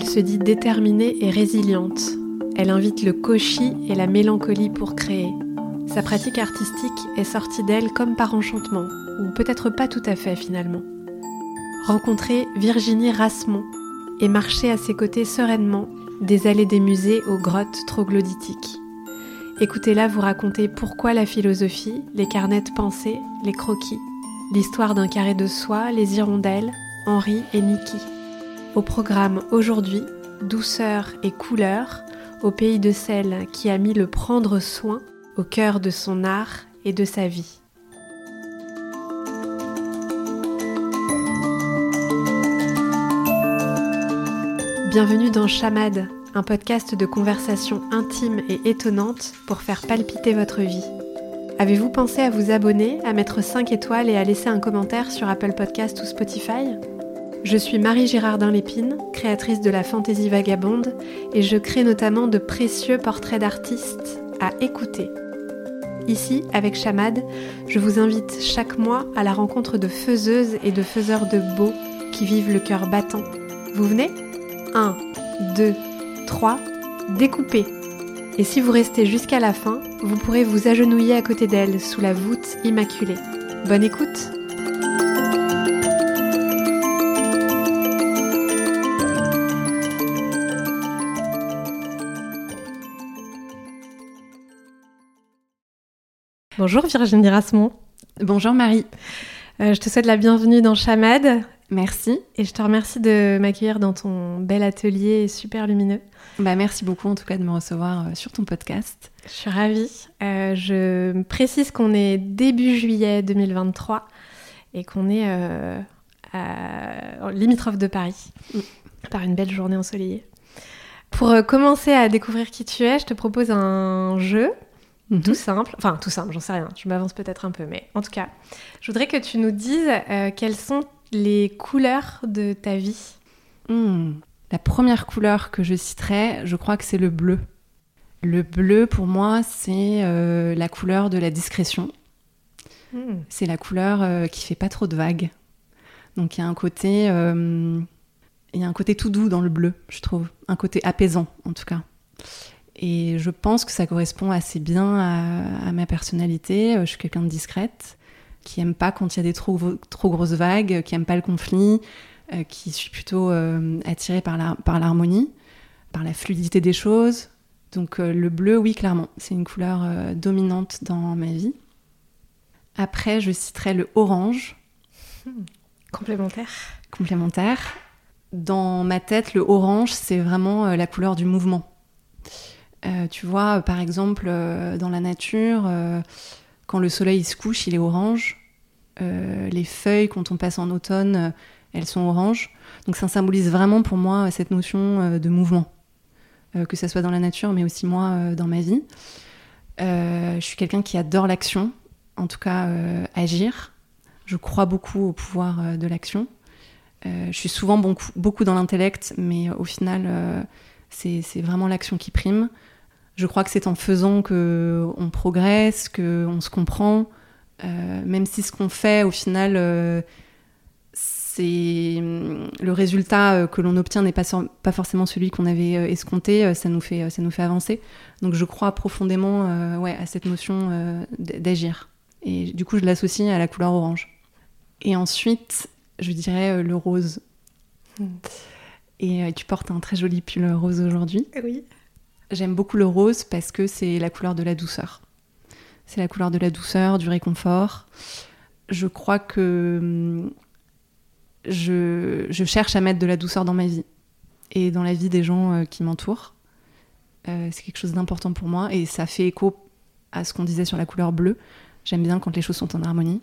Elle se dit déterminée et résiliente. Elle invite le cauchy et la mélancolie pour créer. Sa pratique artistique est sortie d'elle comme par enchantement, ou peut-être pas tout à fait finalement. Rencontrer Virginie Rasmont et marcher à ses côtés sereinement des allées des musées aux grottes troglodytiques. Écoutez-la vous raconter pourquoi la philosophie, les carnets de pensée, les croquis, l'histoire d'un carré de soie, les hirondelles, Henri et Niki. Programme aujourd'hui, douceur et couleur au pays de celle qui a mis le prendre soin au cœur de son art et de sa vie. Bienvenue dans Chamade, un podcast de conversation intime et étonnante pour faire palpiter votre vie. Avez-vous pensé à vous abonner, à mettre 5 étoiles et à laisser un commentaire sur Apple Podcast ou Spotify? Je suis Marie Girardin Lépine, créatrice de la fantaisie vagabonde, et je crée notamment de précieux portraits d'artistes à écouter. Ici, avec Chamade, je vous invite chaque mois à la rencontre de faiseuses et de faiseurs de beaux qui vivent le cœur battant. Vous venez? 1, 2, 3, découpez. Et si vous restez jusqu'à la fin, vous pourrez vous agenouiller à côté d'elle sous la voûte immaculée. Bonne écoute Bonjour Virginie Rasmont. Bonjour Marie. Euh, je te souhaite la bienvenue dans Chamade. Merci. Et je te remercie de m'accueillir dans ton bel atelier super lumineux. Bah, merci beaucoup en tout cas de me recevoir euh, sur ton podcast. Je suis ravie. Euh, je précise qu'on est début juillet 2023 et qu'on est euh, à limitrophe de Paris mm. par une belle journée ensoleillée. Pour commencer à découvrir qui tu es, je te propose un jeu mm-hmm. tout simple. Enfin, tout simple, j'en sais rien. Je m'avance peut-être un peu, mais en tout cas, je voudrais que tu nous dises quels sont les couleurs de ta vie hmm. La première couleur que je citerai, je crois que c'est le bleu. Le bleu, pour moi, c'est euh, la couleur de la discrétion. Hmm. C'est la couleur euh, qui fait pas trop de vagues. Donc il y a un côté, euh, il y a un côté tout doux dans le bleu, je trouve, un côté apaisant en tout cas. Et je pense que ça correspond assez bien à ma personnalité. Je suis quelqu'un de discrète qui aime pas quand il y a des trop, trop grosses vagues, qui aime pas le conflit, euh, qui suis plutôt euh, attirée par l'harmonie, par, la fluidité des choses. Donc euh, le bleu, oui, clairement, c'est une couleur dominante dans ma vie. Après, je citerai le orange. Hmm. Complémentaire. Complémentaire. Dans ma tête, le orange, c'est vraiment la couleur du mouvement. Tu vois, par exemple, dans la nature, quand le soleil se couche, il est orange. Euh, les feuilles, quand on passe en automne, euh, elles sont oranges. Donc ça symbolise vraiment pour moi cette notion euh, de mouvement, que ce soit dans la nature, mais aussi moi dans ma vie. je suis quelqu'un qui adore l'action, en tout cas agir. Je crois beaucoup au pouvoir de l'action. je suis souvent beaucoup dans l'intellect, mais au final, c'est vraiment l'action qui prime. Je crois que c'est en faisant que on progresse, que on se comprend, euh, même si ce qu'on fait, au final, euh, c'est hum, le résultat euh, que l'on obtient n'est pas, pas forcément celui qu'on avait escompté, ça nous fait ça nous fait avancer. Donc je crois profondément ouais, à cette notion d'agir. Et du coup, je l'associe à la couleur orange. Et ensuite, je dirais le rose. Hmm. Et tu portes un très joli pull rose aujourd'hui. Oui. J'aime beaucoup le rose parce que c'est la couleur de la douceur. C'est la couleur de la douceur, du réconfort. Je crois que hum, je, cherche à mettre de la douceur dans ma vie et dans la vie des gens euh, qui m'entourent. Euh, c'est quelque chose d'important pour moi et ça fait écho à ce qu'on disait sur la couleur bleue. J'aime bien quand les choses sont en harmonie.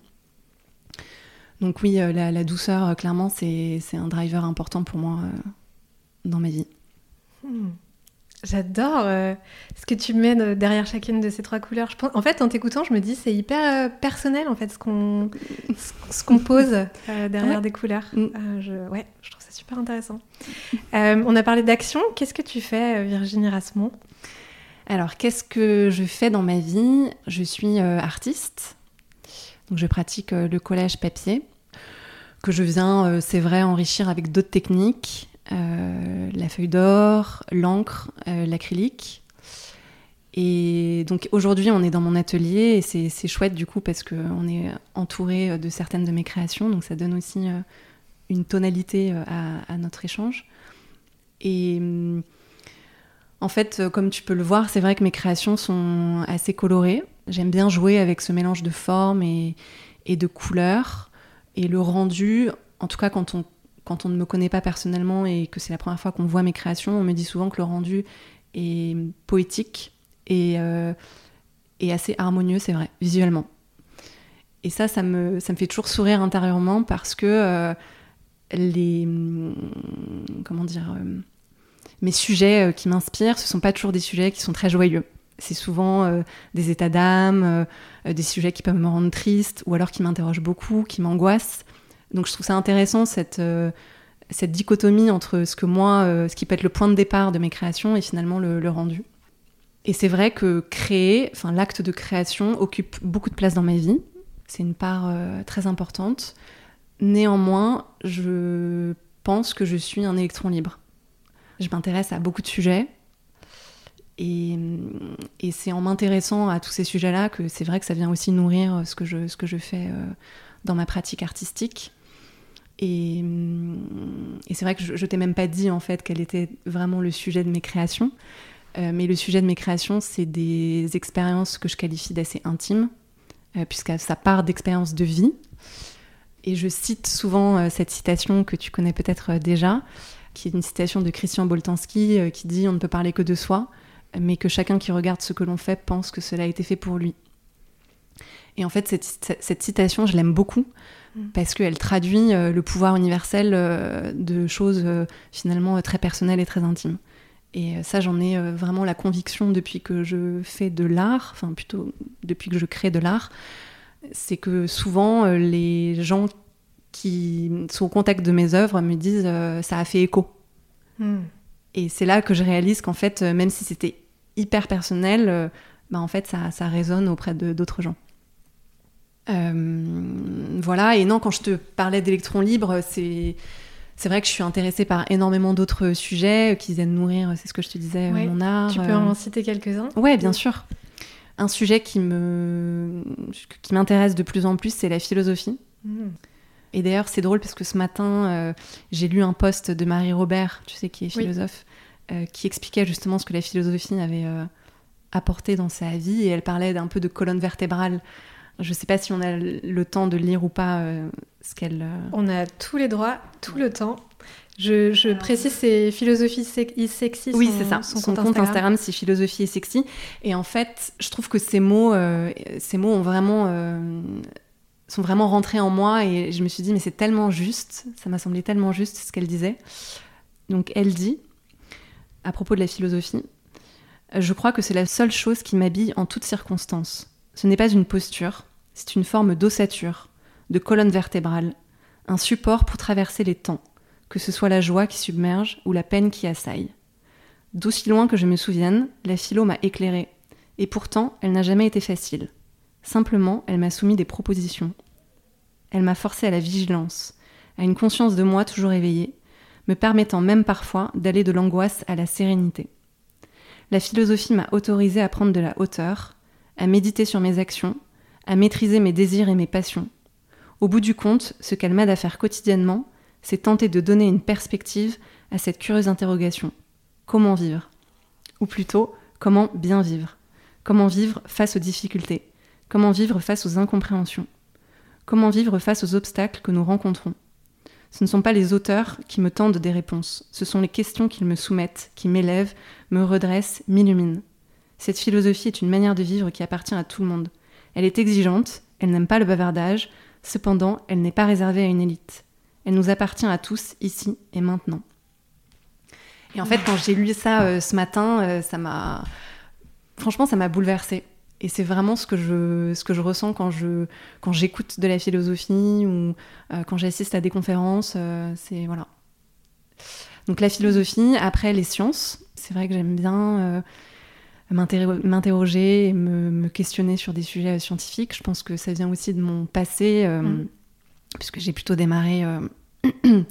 Donc oui, euh, la, douceur, clairement, c'est un driver important pour moi dans ma vie. Hmm. J'adore euh, ce que tu mets derrière chacune de ces trois couleurs. Je pense, en fait, en t'écoutant, je me dis c'est hyper euh, personnel en fait ce qu'on ce qu'on pose euh, derrière des couleurs. Mm. je, ouais, je trouve ça super intéressant. on a parlé d'action. Qu'est-ce que tu fais, Virginie Rasmont Alors, qu'est-ce que je fais dans ma vie? Je suis artiste. Donc, je pratique le collage papier que je viens, c'est vrai, enrichir avec d'autres techniques la feuille d'or, l'encre, l'acrylique. Et donc aujourd'hui, on est dans mon atelier et c'est chouette du coup parce qu'on est entouré de certaines de mes créations, donc ça donne aussi une tonalité à, notre échange. Et hum, en fait, comme tu peux le voir, c'est vrai que mes créations sont assez colorées. J'aime bien jouer avec ce mélange de formes et, de couleurs. Et le rendu, en tout cas quand on, quand on ne me connaît pas personnellement et que c'est la première fois qu'on voit mes créations, on me dit souvent que le rendu est poétique et, euh, assez harmonieux, c'est vrai, visuellement. Et ça, ça me, ça me fait toujours sourire intérieurement parce que euh, les. Hum, comment dire euh, Mes sujets qui m'inspirent, ce sont pas toujours des sujets qui sont très joyeux. C'est souvent des états d'âme, des sujets qui peuvent me rendre triste ou alors qui m'interrogent beaucoup, qui m'angoissent. Donc je trouve ça intéressant cette, cette dichotomie entre ce que moi, ce qui peut être le point de départ de mes créations et finalement le rendu. Et c'est vrai que créer, enfin l'acte de création occupe beaucoup de place dans ma vie. C'est une part euh, très importante. Néanmoins, je pense que je suis un électron libre. Je m'intéresse à beaucoup de sujets. Et, c'est en m'intéressant à tous ces sujets-là que c'est vrai que ça vient aussi nourrir ce que je, ce que je fais euh, dans ma pratique artistique. Et, et c'est vrai que je, je t'ai même pas dit en fait quel était vraiment le sujet de mes créations. Euh, mais le sujet de mes créations, c'est des expériences que je qualifie d'assez intimes, euh, puisque ça part d'expériences de vie. Et je cite souvent euh, cette citation que tu connais peut-être déjà, qui est une citation de Christian Boltanski qui dit On ne peut parler que de soi, mais que chacun qui regarde ce que l'on fait pense que cela a été fait pour lui. Et en fait, cette, cette citation, je l'aime beaucoup mm. parce qu'elle traduit le pouvoir universel de choses finalement très personnelles et très intimes. Et euh, ça, j'en ai euh, vraiment la conviction depuis que je fais de l'art, enfin plutôt depuis que je crée de l'art, c'est que souvent euh, les gens qui sont au contact de mes œuvres me disent ça a fait écho. Hmm. Et c'est là que je réalise qu'en fait, même si c'était hyper personnel, bah en fait ça, ça résonne auprès d'autres gens. Voilà, et non, quand je te parlais d'électrons libres, c'est c'est vrai que je suis intéressée par énormément d'autres sujets qui viennent nourrir, c'est ce que je te disais, mon art. Tu peux en citer quelques-uns? Ouais, bien sûr. Un sujet qui me qui m'intéresse de plus en plus, c'est la philosophie. Hmm. Et d'ailleurs, c'est drôle parce que ce matin, euh, j'ai lu un post de Marie Robert, tu sais, qui est philosophe, euh, qui expliquait justement ce que la philosophie avait euh, apporté dans sa vie. Et elle parlait d'un peu de colonne vertébrale je ne sais pas si on a le temps de lire ou pas euh, ce qu'elle. Euh, on a tous les droits, tout le temps. Je, précise, c'est philosophie sexy. Oui, c'est ça. Son, compte, Instagram, c'est philosophie et sexy. Et en fait, je trouve que ces mots, euh, ces mots ont vraiment, sont vraiment rentrés en moi et je me suis dit, mais c'est tellement juste. Ça m'a semblé tellement juste ce qu'elle disait. Donc, elle dit, à propos de la philosophie, je crois que c'est la seule chose qui m'habille en toutes circonstances ce n'est pas une posture, c'est une forme d'ossature, de colonne vertébrale, un support pour traverser les temps, que ce soit la joie qui submerge ou la peine qui assaille. D'aussi loin que je me souvienne, la philo m'a éclairée, et pourtant elle n'a jamais été facile. Simplement, elle m'a soumis des propositions. Elle m'a forcé à la vigilance, à une conscience de moi toujours éveillée, me permettant même parfois d'aller de l'angoisse à la sérénité. La philosophie m'a autorisé à prendre de la hauteur, à méditer sur mes actions, à maîtriser mes désirs et mes passions. Au bout du compte, ce qu'elle m'aide à faire quotidiennement, c'est tenter de donner une perspective à cette curieuse interrogation. Comment vivre? Ou plutôt, comment bien vivre? Comment vivre face aux difficultés? Comment vivre face aux incompréhensions? Comment vivre face aux obstacles que nous rencontrons? Ce ne sont pas les auteurs qui me tendent des réponses, ce sont les questions qu'ils me soumettent, qui m'élèvent, me redressent, m'illuminent. Cette philosophie est une manière de vivre qui appartient à tout le monde. Elle est exigeante, elle n'aime pas le bavardage, cependant elle n'est pas réservée à une élite. Elle nous appartient à tous, ici et maintenant. Et en fait, quand j'ai lu ça euh, ce matin, euh, ça m'a. Franchement, ça m'a bouleversée. Et c'est vraiment ce que je, ce que je ressens quand, je, quand j'écoute de la philosophie ou euh, quand j'assiste à des conférences. c'est. Voilà. Donc la philosophie, après les sciences. C'est vrai que j'aime bien m'interroger et me, questionner sur des sujets scientifiques. Je pense que ça vient aussi de mon passé, euh, mm. puisque j'ai plutôt démarré euh,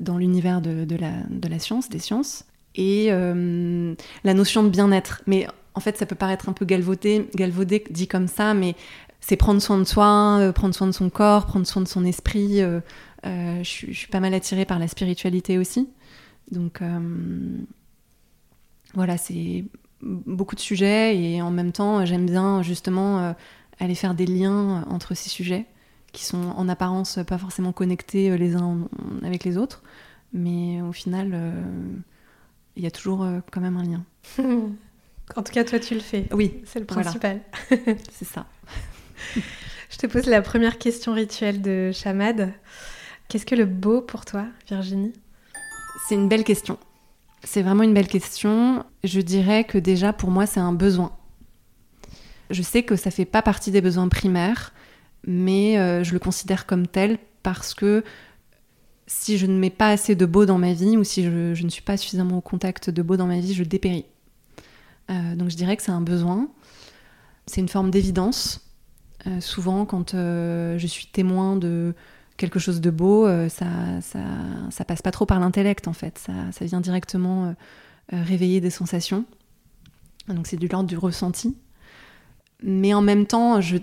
dans l'univers de, la, de, la, science, des sciences. Et la notion de bien-être. Mais en fait, ça peut paraître un peu galvaudé, galvaudé dit comme ça, mais c'est prendre soin de soi, prendre soin de son corps, prendre soin de son esprit. je, suis pas mal attirée par la spiritualité aussi. Donc voilà, c'est beaucoup de sujets et en même temps, j'aime bien justement aller faire des liens entre ces sujets qui sont en apparence pas forcément connectés euh, les uns avec les autres, mais au final, euh, il y a toujours euh, quand même un lien. en tout cas, toi, tu le fais. Oui, c'est le principal. c'est ça. Je te pose la première question rituelle de Chamad. Qu'est-ce que le beau pour toi, Virginie? C'est une belle question. C'est vraiment une belle question. Je dirais que déjà, pour moi, c'est un besoin. Je sais que ça fait pas partie des besoins primaires, mais euh, je le considère comme tel parce que si je ne mets pas assez de beau dans ma vie ou si je, ne suis pas suffisamment au contact de beau dans ma vie, je dépéris. Euh, donc je dirais que c'est un besoin, c'est une forme d'évidence. Euh, souvent, quand je suis témoin de quelque chose de beau, ça, ça, ça, passe pas trop par l'intellect en fait, ça, ça vient directement réveiller des sensations. Donc c'est du l'ordre du ressenti. Mais en même temps, je,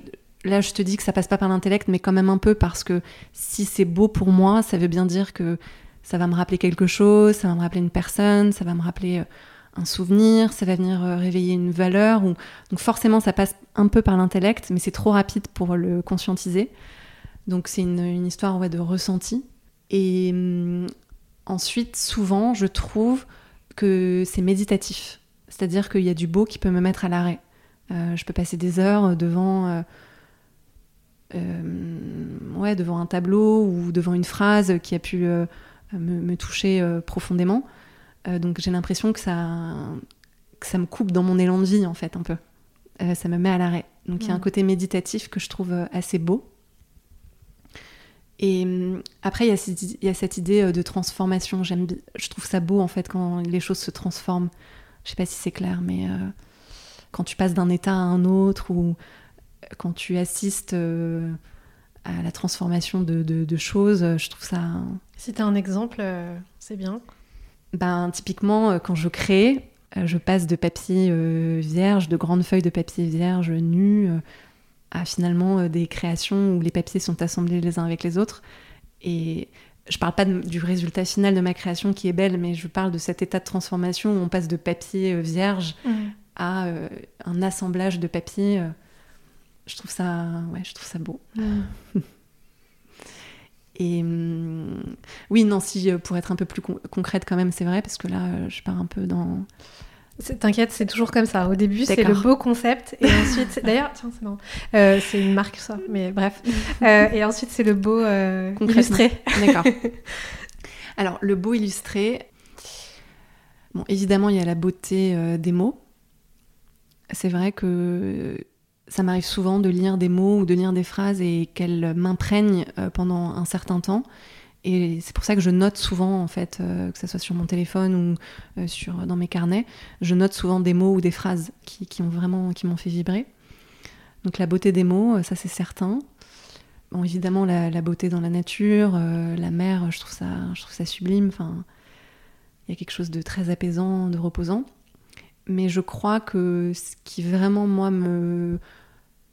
là, je te dis que ça passe pas par l'intellect, mais quand même un peu parce que si c'est beau pour moi, ça veut bien dire que ça va me rappeler quelque chose, ça va me rappeler une personne, ça va me rappeler euh, un souvenir, ça va venir euh, réveiller une valeur. Ou... Donc forcément, ça passe un peu par l'intellect, mais c'est trop rapide pour le conscientiser. Donc c'est une, histoire ouais, de ressenti. Et hum, ensuite, souvent, je trouve que c'est méditatif. C'est-à-dire qu'il y a du beau qui peut me mettre à l'arrêt. Euh, je peux passer des heures devant euh, ouais, devant un tableau ou devant une phrase qui a pu euh, me, toucher euh, profondément. donc j'ai l'impression que ça, que ça me coupe dans mon élan de vie, en fait, un peu. ça me met à l'arrêt. Donc il y a un côté méditatif que je trouve assez beau. Et après, il y, y, a cette idée de transformation. J'aime, je trouve ça beau en fait quand les choses se transforment. Je sais pas si c'est clair, mais quand tu passes d'un état à un autre ou quand tu assistes euh, à la transformation de, choses, je trouve ça. Si tu as un exemple, euh, c'est bien. Ben, typiquement, euh, quand je crée, je passe de papier vierge, de grandes feuilles de papier vierge nues, à finalement des créations où les papiers sont assemblés les uns avec les autres. Et je parle pas du résultat final de ma création qui est belle, mais je parle de cet état de transformation où on passe de papier vierge mmh. à un assemblage de papier je trouve ça, ouais, je trouve ça beau. Mm. Et hum, oui, non, si euh, pour être un peu plus concrète quand même, c'est vrai, parce que là, euh, je pars un peu dans. T'inquiète, c'est toujours comme ça. Au début, c'est le beau concept, et ensuite, d'ailleurs, tiens, c'est marrant. Euh, c'est une marque ça, mais bref. et ensuite, c'est le beau illustré. D'accord. Alors, le beau illustré. Bon, évidemment, il y a la beauté des mots. C'est vrai que ça m'arrive souvent de lire des mots ou de lire des phrases et qu'elles m'imprègnent euh, pendant un certain temps. Et c'est pour ça que je note souvent, en fait, euh, que ce soit sur mon téléphone ou euh, sur, dans mes carnets, je note souvent des mots ou des phrases qui, qui ont vraiment qui m'ont fait vibrer. Donc la beauté des mots, ça c'est certain. Bon, évidemment, la, beauté dans la nature, la mer, je trouve ça, je trouve ça sublime. Enfin, il y a quelque chose de très apaisant, de reposant. Mais je crois que ce qui vraiment, moi, me,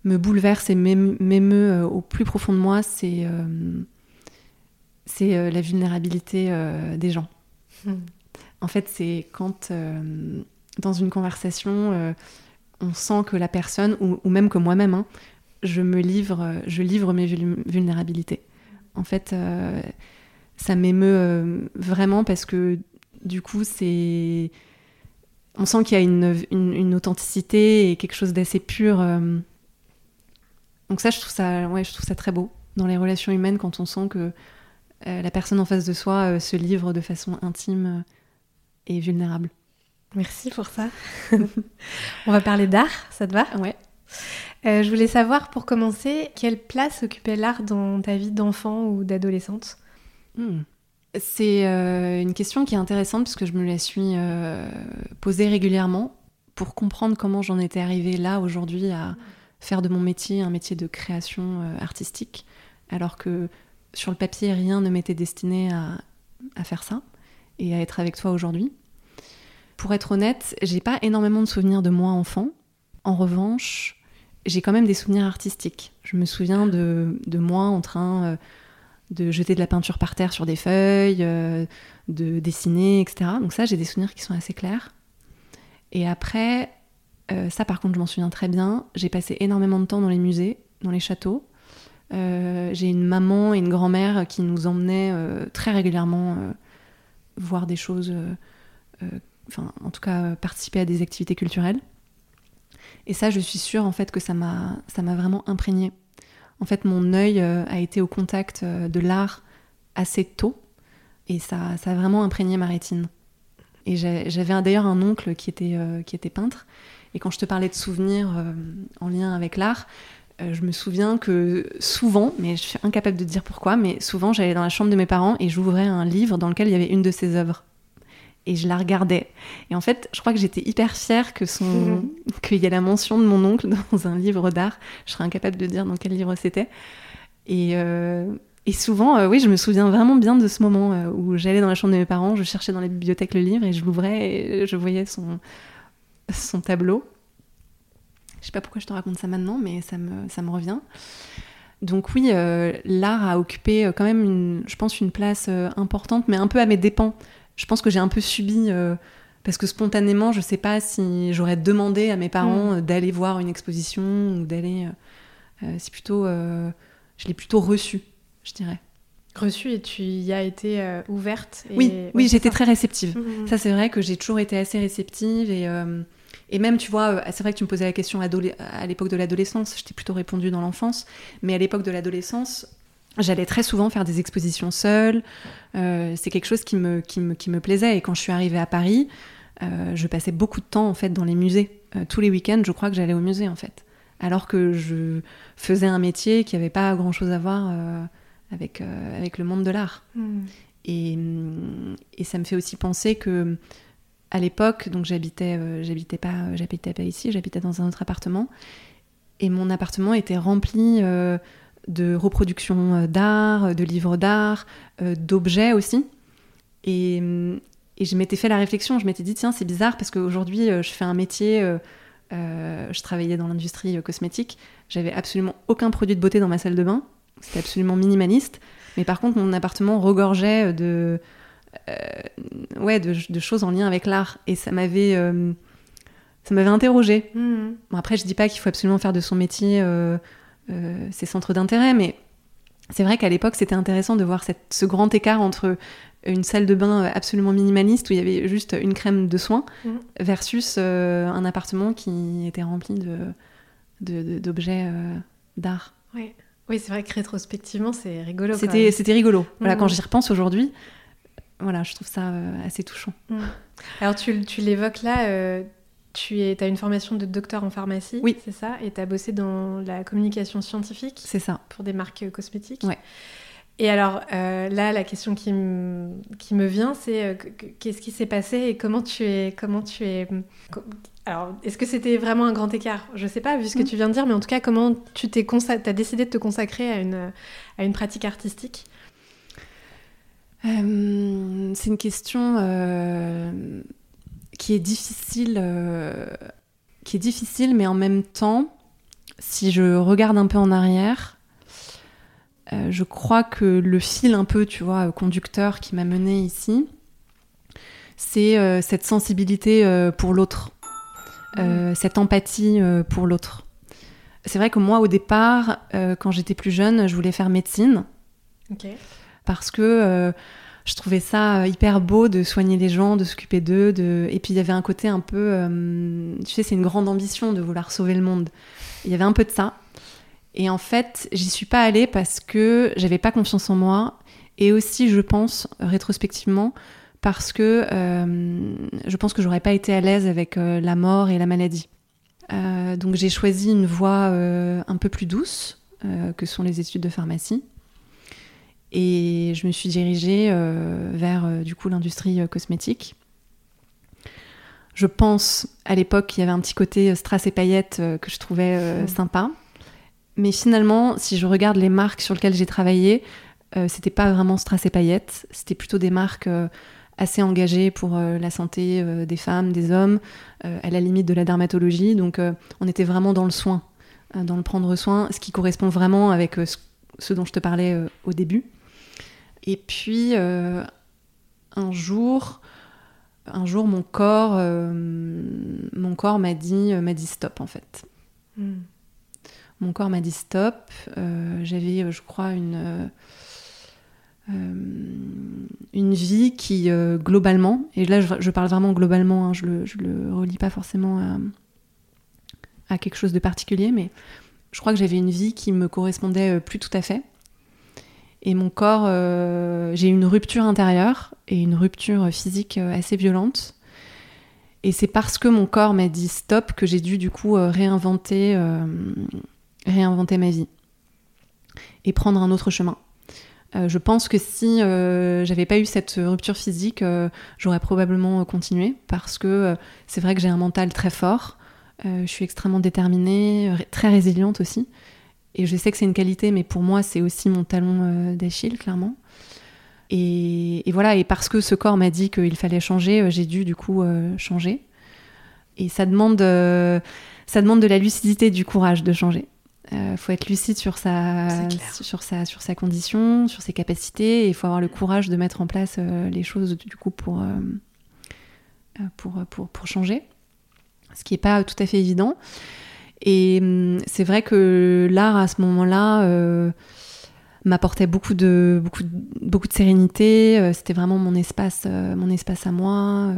me bouleverse et m'émeut euh, au plus profond de moi, c'est euh, c'est euh, la vulnérabilité des gens. Hmm. En fait, c'est quand dans une conversation, on sent que la personne, ou, même que moi-même, hein, je me livre, je livre mes vulnérabilités. En fait, ça m'émeut vraiment parce que du coup, c'est on sent qu'il y a une, une, authenticité et quelque chose d'assez pur donc ça, je trouve ça, ouais, je trouve ça très beau dans les relations humaines quand on sent que euh, la personne en face de soi euh, se livre de façon intime euh, et vulnérable. Merci pour ça. on va parler d'art, ça te va? Ouais. je voulais savoir pour commencer, quelle place occupait l'art dans ta vie d'enfant ou d'adolescente? Hmm. C'est une question qui est intéressante parce que je me la suis posée régulièrement pour comprendre comment j'en étais arrivée là aujourd'hui à faire de mon métier un métier de création euh, artistique, alors que sur le papier, rien ne m'était destiné à, faire ça et à être avec toi aujourd'hui. Pour être honnête, j'ai pas énormément de souvenirs de moi enfant. En revanche, j'ai quand même des souvenirs artistiques. Je me souviens de, de moi en train euh, de jeter de la peinture par terre sur des feuilles, euh, de dessiner, etc. Donc ça, j'ai des souvenirs qui sont assez clairs. Et après, euh, ça par contre, je m'en souviens très bien. J'ai passé énormément de temps dans les musées, dans les châteaux. J'ai une maman et une grand-mère qui nous emmenaient très régulièrement voir des choses, enfin en tout cas participer à des activités culturelles. Et ça, je suis sûre en fait que ça m'a, vraiment imprégné. En fait, mon œil euh, a été au contact euh, de l'art assez tôt, et ça, ça a vraiment imprégné ma rétine. Et j'avais d'ailleurs un oncle qui était, euh, qui était peintre, et quand je te parlais de souvenirs en lien avec l'art, je me souviens que souvent, mais je suis incapable de dire pourquoi, mais souvent j'allais dans la chambre de mes parents et j'ouvrais un livre dans lequel il y avait une de ses œuvres et je la regardais. Et en fait, je crois que j'étais hyper fière que son mhm. qu'il y ait la mention de mon oncle dans un livre d'art. Je serais incapable de dire dans quel livre c'était. Et, euh, et souvent, euh, oui, je me souviens vraiment bien de ce moment euh, où j'allais dans la chambre de mes parents, je cherchais dans la bibliothèque le livre et je l'ouvrais et je voyais son, son tableau. Je sais pas pourquoi je te raconte ça maintenant, mais ça me, ça me revient. Donc oui, l'art a occupé quand même, une, je pense, une place importante, mais un peu à mes dépens je pense que j'ai un peu subi euh, parce que spontanément, je sais pas si j'aurais demandé à mes parents mm. euh, d'aller voir une exposition ou d'aller. Euh, c'est plutôt, je l'ai plutôt reçu, je dirais. Reçu et tu y as été ouverte. Oui, oui, j'étais très réceptive. Mm, mm, ça, c'est vrai que j'ai toujours été assez réceptive et. Et même, tu vois, c'est vrai que tu me posais la question à l'époque de l'adolescence, je t'ai plutôt répondu dans l'enfance, mais à l'époque de l'adolescence, J'allais très souvent faire des expositions seule. Euh, c'est quelque chose qui me, qui, me, qui me plaisait. Et quand je suis arrivée à Paris, euh, je passais beaucoup de temps en fait dans les musées. Euh, tous les week-ends, je crois que j'allais au musée en fait. Alors que je faisais un métier qui n'avait pas grand-chose à voir avec, avec le monde de l'art. Hmm. Et, et, ça me fait aussi penser que à l'époque, donc j'habitais, j'habitais pas, j'habitais pas ici, j'habitais dans un autre appartement. Et mon appartement était rempli de reproduction euh, d'art, euh, de livres d'art, euh, d'objets aussi. Et, je m'étais fait la réflexion, je m'étais dit, tiens, c'est bizarre parce qu'aujourd'hui, je fais un métier, je travaillais dans l'industrie cosmétique, j'avais absolument aucun produit de beauté dans ma salle de bain, c'était absolument minimaliste, mais par contre, mon appartement regorgeait de, ouais, de, choses en lien avec l'art. Et ça m'avait ça m'avait interrogé. Mmh. après, je dis pas qu'il faut absolument faire de son métier euh, ses centres d'intérêt, mais c'est vrai qu'à l'époque, c'était intéressant de voir cette, ce grand écart entre une salle de bain absolument minimaliste où il y avait juste une crème de soins mm. versus euh, un appartement qui était rempli de, d'objets euh, d'art. Oui, oui c'est vrai que rétrospectivement, c'est rigolo. C'était, c'était rigolo. Voilà, quand mm. j'y repense aujourd'hui, voilà, je trouve ça assez touchant. Mm. Alors, tu, tu l'évoques là tu es, as une formation de docteur en pharmacie, oui. c'est ça? Et tu as bossé dans la communication scientifique C'est ça. Pour des marques cosmétiques Ouais. Et alors, euh, là, la question qui, qui me vient, c'est euh, qu'est-ce qui s'est passé et comment tu es... Comment tu es... Alors, est-ce que c'était vraiment un grand écart? Je sais pas, vu ce que mm. tu viens de dire, mais en tout cas, comment tu t'es as décidé de te consacrer à une, à une pratique artistique? Euh, C'est une question qui est difficile, euh, qui est difficile, mais en même temps, si je regarde un peu en arrière, euh, je crois que le fil un peu, tu vois, conducteur qui m'a mené ici, c'est euh, cette sensibilité pour l'autre, mmh. cette empathie pour l'autre. C'est vrai que moi, au départ, quand j'étais plus jeune, je voulais faire médecine. Parce que je trouvais ça euh, hyper beau de soigner les gens, de s'occuper d'eux. De... Et puis il y avait un côté un peu. Euh, tu sais, c'est une grande ambition de vouloir sauver le monde. Il y avait un peu de ça. Et en fait, j'y suis pas allée parce que j'avais pas confiance en moi. Et aussi, je pense, rétrospectivement, parce que euh, je pense que j'aurais pas été à l'aise avec la mort et la maladie. donc j'ai choisi une voie un peu plus douce, que sont les études de pharmacie. Et je me suis dirigée euh, vers euh, du coup l'industrie euh, cosmétique. Je pense à l'époque qu'il y avait un petit côté strass et paillettes que je trouvais sympa. Mais finalement, si je regarde les marques sur lesquelles j'ai travaillé, c'était pas vraiment strass et paillettes, c'était plutôt des marques assez engagées pour la santé des femmes, des hommes, à la limite de la dermatologie. Donc on était vraiment dans le soin, dans le prendre soin, ce qui correspond vraiment avec ce, dont je te parlais au début. Et puis un jour, un jour mon corps, mon corps m'a dit, m'a dit stop en fait. Hmm. Mon corps m'a dit stop. Euh, j'avais, euh, je crois, une, euh, une vie qui, globalement, et là je, parle vraiment globalement, hein, je ne le, le, relis pas forcément à, à, quelque chose de particulier, mais je crois que j'avais une vie qui me correspondait plus tout à fait. Et mon corps, j'ai eu une rupture intérieure et une rupture physique assez violente. Et c'est parce que mon corps m'a dit stop que j'ai dû du coup réinventer réinventer ma vie et prendre un autre chemin. Euh, je pense que si euh, j'avais pas eu cette rupture physique, euh, j'aurais probablement continué parce que c'est vrai que j'ai un mental très fort, je suis extrêmement déterminée, très résiliente aussi. Et je sais que c'est une qualité, mais pour moi, c'est aussi mon talon d'Achille, clairement. Et, et, voilà, et parce que ce corps m'a dit qu'il fallait changer, j'ai dû du coup changer. Et ça demande, ça demande de la lucidité, du courage de changer. Il euh, faut être lucide sur sa, sur, sa, sur sa condition, sur ses capacités, et il faut avoir le courage de mettre en place euh, les choses du coup pour, euh, pour, pour, pour, changer, ce qui n'est pas tout à fait évident. Et hum, c'est vrai que l'art à ce moment-là m'apportait beaucoup de, beaucoup, beaucoup de sérénité, c'était vraiment mon espace, mon espace à moi,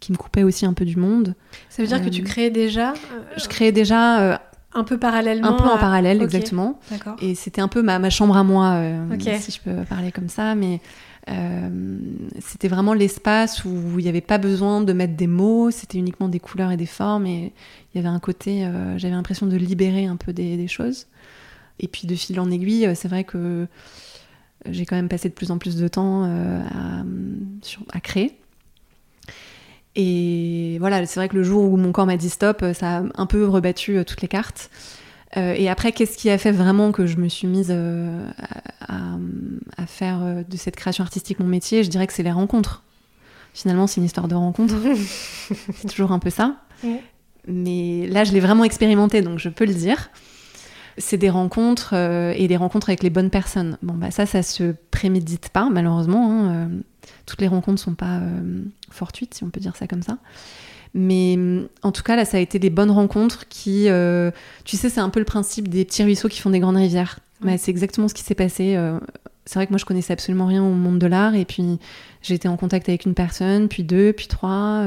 qui me coupait aussi un peu du monde. Ça veut dire que tu créais déjà Je créais déjà un peu parallèlement Un peu en parallèle, exactement. Et c'était un peu ma, ma, chambre à moi, euh, si je peux parler comme ça. Mais euh, c'était vraiment l'espace où il n'y avait pas besoin de mettre des mots, c'était uniquement des couleurs et des formes. Et il y avait un côté, euh, j'avais l'impression de libérer un peu des, choses. Et puis de fil en aiguille, c'est vrai que j'ai quand même passé de plus en plus de temps à, créer. Et voilà, c'est vrai que le jour où mon corps m'a dit stop, ça a un peu rebattu euh, toutes les cartes. Euh, et après, qu'est-ce qui a fait vraiment que je me suis mise euh, à, faire de cette création artistique mon métier Je dirais que c'est les rencontres. Finalement, c'est une histoire de rencontres. c'est toujours un peu ça. Mais là, je l'ai vraiment expérimenté, donc je peux le dire. C'est des rencontres et des rencontres avec les bonnes personnes. Bon, bah ça, ça se prémédite pas, malheureusement. Hein, toutes les rencontres ne sont pas euh, fortuites, si on peut dire ça comme ça. Mais mm, en tout cas, là, ça a été des bonnes rencontres qui, euh, tu sais, c'est un peu le principe des petits ruisseaux qui font des grandes rivières. Mais c'est exactement ce qui s'est passé. Euh, c'est vrai que moi, je connaissais absolument rien au monde de l'art, et puis j'ai été en contact avec une personne, puis deux, puis trois,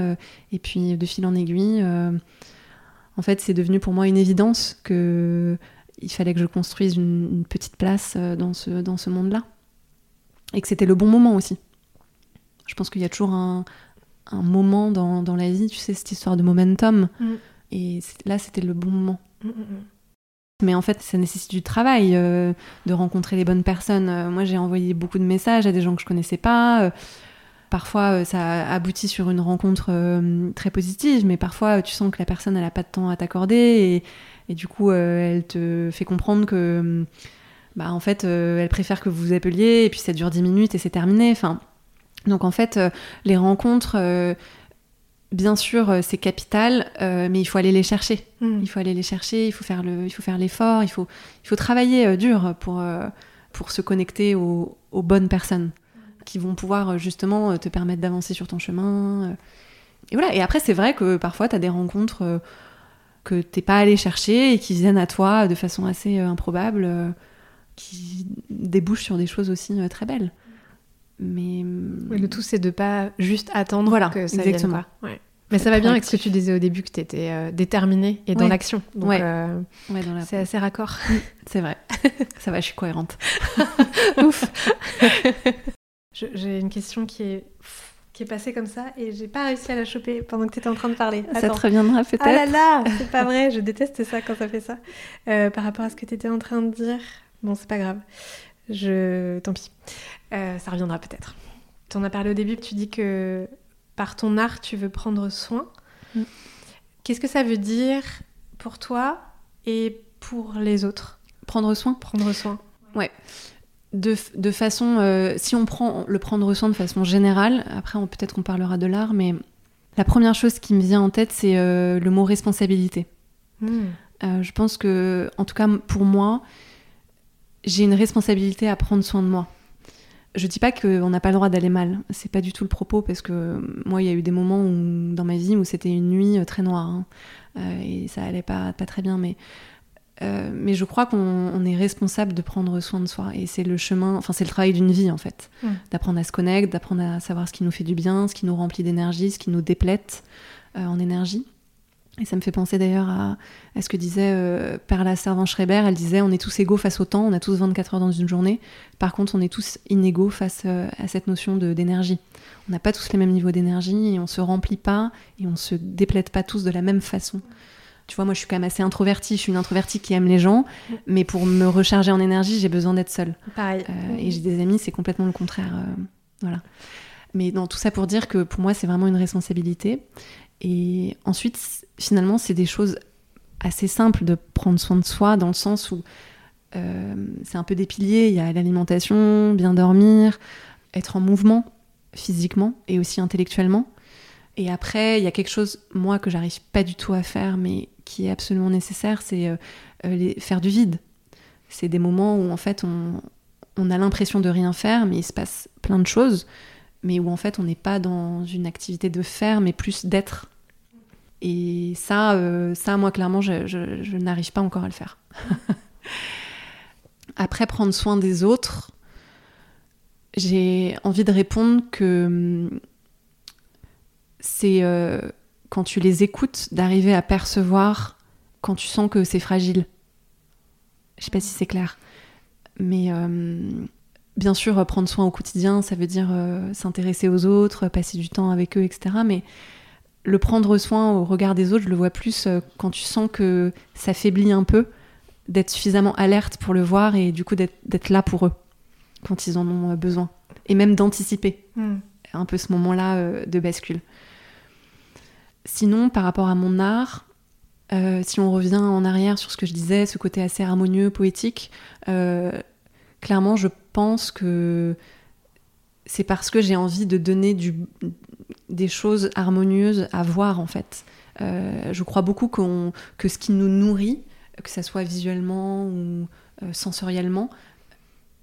et puis de fil en aiguille. en fait, c'est devenu pour moi une évidence que il fallait que je construise une, une petite place dans ce, dans ce monde-là, et que c'était le bon moment aussi. Je pense qu'il y a toujours un, moment dans, la vie, tu sais, cette histoire de momentum. Mm. Et là, c'était le bon moment. Mm, mm, Mais en fait, ça nécessite du travail, euh, de rencontrer les bonnes personnes. Euh, moi, j'ai envoyé beaucoup de messages à des gens que je connaissais pas. Euh, parfois, ça aboutit sur une rencontre très positive, mais parfois, tu sens que la personne, elle n'a pas de temps à t'accorder. Et, du coup, elle te fait comprendre que, bah, en fait, elle préfère que vous vous appeliez, et puis ça dure 10 minutes et c'est terminé. Enfin, donc en fait, les rencontres, bien sûr, euh, c'est capital, mais il faut aller les chercher. Mm. Il faut aller les chercher, il faut faire le, il faut faire l'effort, il faut, il faut travailler dur pour pour se connecter aux, bonnes personnes qui vont pouvoir justement te permettre d'avancer sur ton chemin. Et voilà. Et après, c'est vrai que parfois, tu as des rencontres que t'es pas allé chercher et qui viennent à toi de façon assez improbable, qui débouchent sur des choses aussi très belles. Mais le tout, c'est de pas juste attendre voilà, que ça exactement. vienne. Mais ça va bien avec ce que tu disais au début, que tu étais euh, déterminée et dans l'action. Donc, euh, c'est assez raccord. C'est vrai. ça va, je suis cohérente. Ouf. J'ai une question qui est qui est passée comme ça et j'ai pas réussi à la choper pendant que tu étais en train de parler. Ça te reviendra peut-être. Ah là là, c'est pas vrai, je déteste ça quand ça fait ça. Euh, par rapport à ce que tu étais en train de dire, bon, c'est pas grave. Je... Tant pis. Euh, ça reviendra peut-être. Tu en as parlé au début, tu dis que par ton art, tu veux prendre soin. Mm. Qu'est-ce que ça veut dire pour toi et pour les autres? Prendre soin? Prendre soin. Ouais. de, de façon, euh, si on prend le prendre soin de façon générale, après on- peut-être qu'on parlera de l'art, mais la première chose qui me vient en tête, c'est euh, le mot responsabilité. Euh, je pense que, en tout cas pour moi, j'ai une responsabilité à prendre soin de moi. Je dis pas qu'on n'a pas le droit d'aller mal, c'est pas du tout le propos parce que moi il y a eu des moments où, dans ma vie où c'était une nuit euh, très noire hein, euh, et ça allait pas, pas très bien, mais, euh, mais je crois qu'on on est responsable de prendre soin de soi et c'est le chemin, enfin c'est le travail d'une vie en fait, Mm. d'apprendre à se connecter, d'apprendre à savoir ce qui nous fait du bien, ce qui nous remplit d'énergie, ce qui nous déplète euh, en énergie. Et ça me fait penser d'ailleurs à, à ce que disait euh, Perla Servan-Schreiber. Elle disait on est tous égaux face au temps, on a tous 24 heures dans une journée. Par contre, on est tous inégaux face euh, à cette notion d'énergie. On n'a pas tous les mêmes niveaux d'énergie et on se remplit pas et on se déplète pas tous de la même façon. Tu vois, moi je suis quand même assez introvertie. Je suis une introvertie qui aime les gens, mais pour me recharger en énergie, j'ai besoin d'être seule. Pareil. Euh, et j'ai des amis, c'est complètement le contraire. euh, voilà. Mais dans tout ça pour dire que pour moi, c'est vraiment une responsabilité. Et ensuite, finalement, c'est des choses assez simples de prendre soin de soi, dans le sens où euh, c'est un peu des piliers. Il y a l'alimentation, bien dormir, être en mouvement physiquement et aussi intellectuellement. Et après, il y a quelque chose, moi, que j'arrive pas du tout à faire, mais qui est absolument nécessaire, c'est euh, euh, faire du vide. C'est des moments où, en fait, on, on a l'impression de rien faire, mais il se passe plein de choses, mais où, en fait, on n'est pas dans une activité de faire, mais plus d'être. Et ça, euh, ça, moi, clairement, je, n'arrive pas encore à le faire. Après, prendre soin des autres, j'ai envie de répondre que hum, c'est euh, quand tu les écoutes d'arriver à percevoir quand tu sens que c'est fragile. Je sais pas si c'est clair. Mais euh, bien sûr, prendre soin au quotidien, ça veut dire euh, s'intéresser aux autres, passer du temps avec eux, etc. Mais le prendre soin au regard des autres, je le vois plus euh, quand tu sens que ça faiblit un peu, d'être suffisamment alerte pour le voir et du coup d'être là pour eux quand ils en ont euh, besoin. Et même d'anticiper Hmm. un peu ce moment-là euh, de bascule. Sinon, par rapport à mon art, euh, si on revient en arrière sur ce que je disais, ce côté assez harmonieux, poétique, euh, clairement, je pense que c'est parce que j'ai envie de donner du, des choses harmonieuses à voir, en fait. Euh, je crois beaucoup qu'on- que ce qui nous nourrit, que ça soit visuellement ou euh, sensoriellement,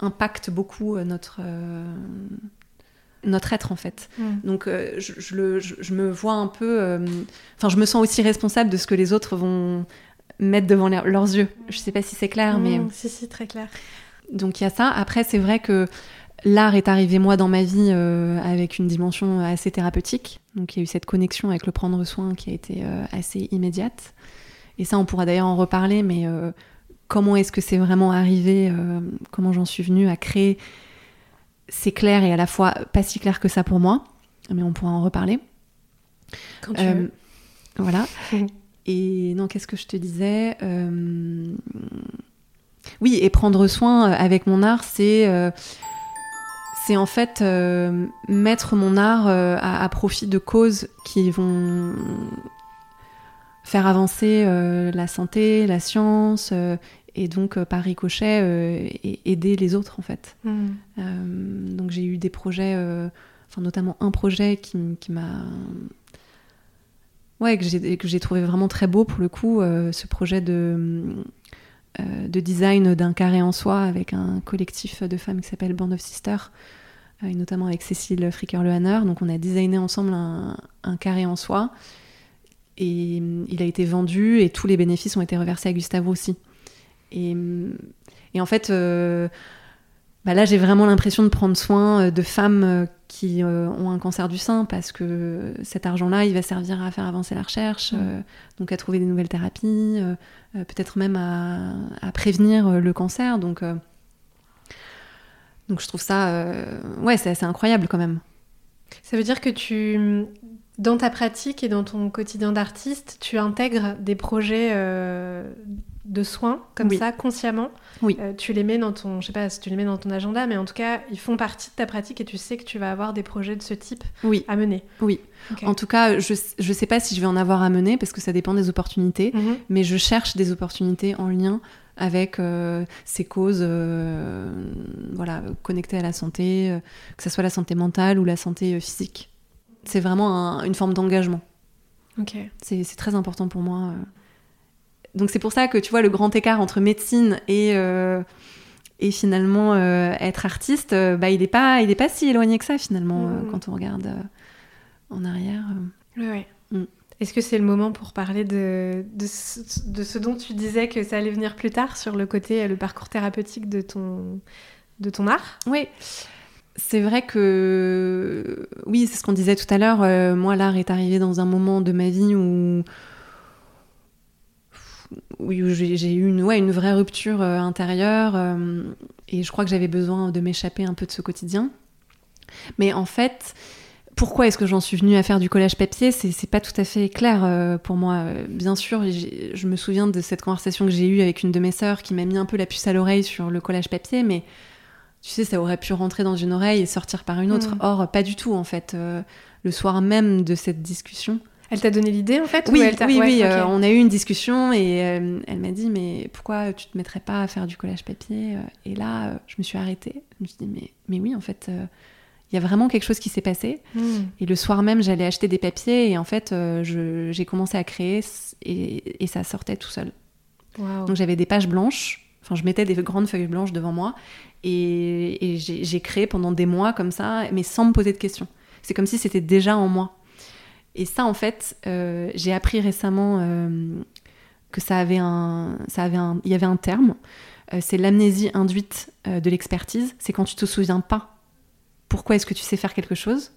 impacte beaucoup euh, notre, euh, notre être, en fait. Hmm. Donc euh, je, je le- je- je me vois un peu... euh, Enfin, je me sens aussi responsable de ce que les autres vont mettre devant leur- leurs yeux. Je sais pas si c'est clair, mais... Hmm, Si, si, très clair. Donc il y a ça. Après, c'est vrai que l'art est arrivé, moi, dans ma vie euh, avec une dimension assez thérapeutique. Donc il y a eu cette connexion avec le prendre soin qui a été euh, assez immédiate. Et ça, on pourra d'ailleurs en reparler, mais euh, comment est-ce que c'est vraiment arrivé Comment j'en suis venue à créer C'est clair et à la fois pas si clair que ça pour moi, mais on pourra en reparler. Quand tu veux. voilà. Et non, qu'est-ce que je te disais Oui, et prendre soin avec mon art, c'est euh, c'est en fait euh, mettre mon art euh, à, à profit de causes qui vont faire avancer euh, la santé, la science, et donc par ricochet et aider les autres en fait. Hmm. Donc j'ai eu des projets, enfin notamment un projet qui, qui m'a, ouais, que j'ai que j'ai trouvé vraiment très beau pour le coup, ce projet de de design d'un carré en soie avec un collectif de femmes qui s'appelle Band of Sisters, euh, et notamment avec Cécile Fricker-Lehanner. Donc on a designé ensemble un, un carré en soie et mm, il a été vendu et tous les bénéfices ont été reversés à Gustavo aussi. Et, mm, et en fait, euh, bah là, j'ai vraiment l'impression de prendre soin euh, de femmes euh, qui euh, ont un cancer du sein parce que cet argent-là, il va servir à faire avancer la recherche, Mm. euh, donc à trouver des nouvelles thérapies, euh, peut-être même à, à prévenir le cancer. Donc, donc je trouve ça, ouais, c'est assez incroyable quand même. Ça veut dire que tu, dans ta pratique et dans ton quotidien d'artiste, tu intègres des projets euh, de soins comme Oui. ça consciemment. Oui. Euh, tu les mets dans ton, je sais pas si tu les mets dans ton agenda, mais en tout cas, ils font partie de ta pratique et tu sais que tu vas avoir des projets de ce type Oui, à mener. oui. En tout cas, je, je sais pas si je vais en avoir à mener parce que ça dépend des opportunités. Mhm. mais je cherche des opportunités en lien avec ces causes voilà, connectées à la santé, que ce soit la santé mentale ou la santé physique. C'est vraiment une forme d'engagement. Ok. C'est très important pour moi. Donc c'est pour ça que tu vois le grand écart entre médecine et, et finalement être artiste, bah, il n'est pas, il est pas si éloigné que ça finalement mmh. quand on regarde en arrière. Ouais. Mm. Est-ce que c'est le moment pour parler de, de, ce, dont tu disais que ça allait venir plus tard sur le côté, le parcours thérapeutique de ton, de ton art? Oui. C'est vrai que, oui, c'est ce qu'on disait tout à l'heure. Euh, moi, l'art est arrivé dans un moment de ma vie où, oui, j'ai eu une, ouais, une vraie rupture euh, intérieure euh, et je crois que j'avais besoin de m'échapper un peu de ce quotidien. Mais en fait, pourquoi est-ce que j'en suis venue à faire du collage papier? C'est pas tout à fait clair pour moi. Bien sûr, je me souviens de cette conversation que j'ai eue avec une de mes sœurs qui m'a mis un peu la puce à l'oreille sur le collage papier, mais tu sais, ça aurait pu rentrer dans une oreille et sortir par une autre. Mm. Or, pas du tout en fait. Euh, le soir même de cette discussion. Elle t'a donné l'idée en fait Oui, oui, oui. Euh, on a eu une discussion et elle m'a dit mais pourquoi tu te mettrais pas à faire du collage papier Et là, je me suis arrêtée. Je me suis dit mais, mais oui, en fait, il y a vraiment quelque chose qui s'est passé. Hmm. Et le soir même, j'allais acheter des papiers et en fait, euh, j'ai commencé à créer et, ça sortait tout seul. Donc j'avais des pages blanches. Je mettais des grandes feuilles blanches devant moi et, j'ai créé pendant des mois comme ça, mais sans me poser de questions. C'est comme si c'était déjà en moi. Et ça, en fait, euh, j'ai appris récemment euh, que ça avait un, ça avait un, il y avait un terme. c'est l'amnésie induite de l'expertise. C'est quand tu te souviens pas pourquoi est-ce que tu sais faire quelque chose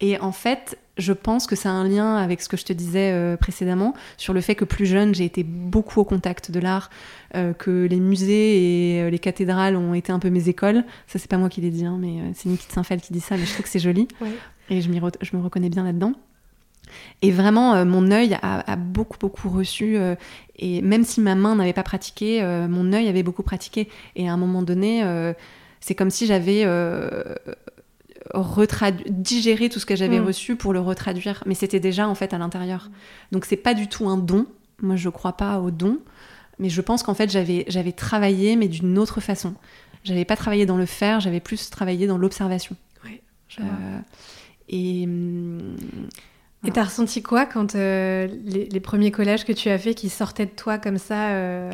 Et en fait, je pense que ça a un lien avec ce que je te disais euh, précédemment sur le fait que plus jeune, j'ai été beaucoup au contact de l'art, euh, que les musées et euh, les cathédrales ont été un peu mes écoles. Ça, c'est pas moi qui l'ai dit, hein, mais c'est Nikita Saint-Fel qui dit ça, mais je trouve que c'est joli. Et je, je, me reconnais bien là-dedans. Et vraiment, mon œil a, beaucoup, beaucoup reçu. et même si ma main n'avait pas pratiqué, mon œil avait beaucoup pratiqué. Et à un moment donné, c'est comme si j'avais digéré tout ce que j'avais mm. reçu pour le retraduire, mais c'était déjà en fait à l'intérieur. Donc c'est pas du tout un don. Moi, je crois pas au don, mais je pense qu'en fait j'avais j'avais travaillé, mais d'une autre façon. J'avais pas travaillé dans le faire, j'avais plus travaillé dans l'observation. Euh, et hum, et t'as ressenti quoi quand euh, les, premiers collages que tu as fait qui sortaient de toi comme ça euh,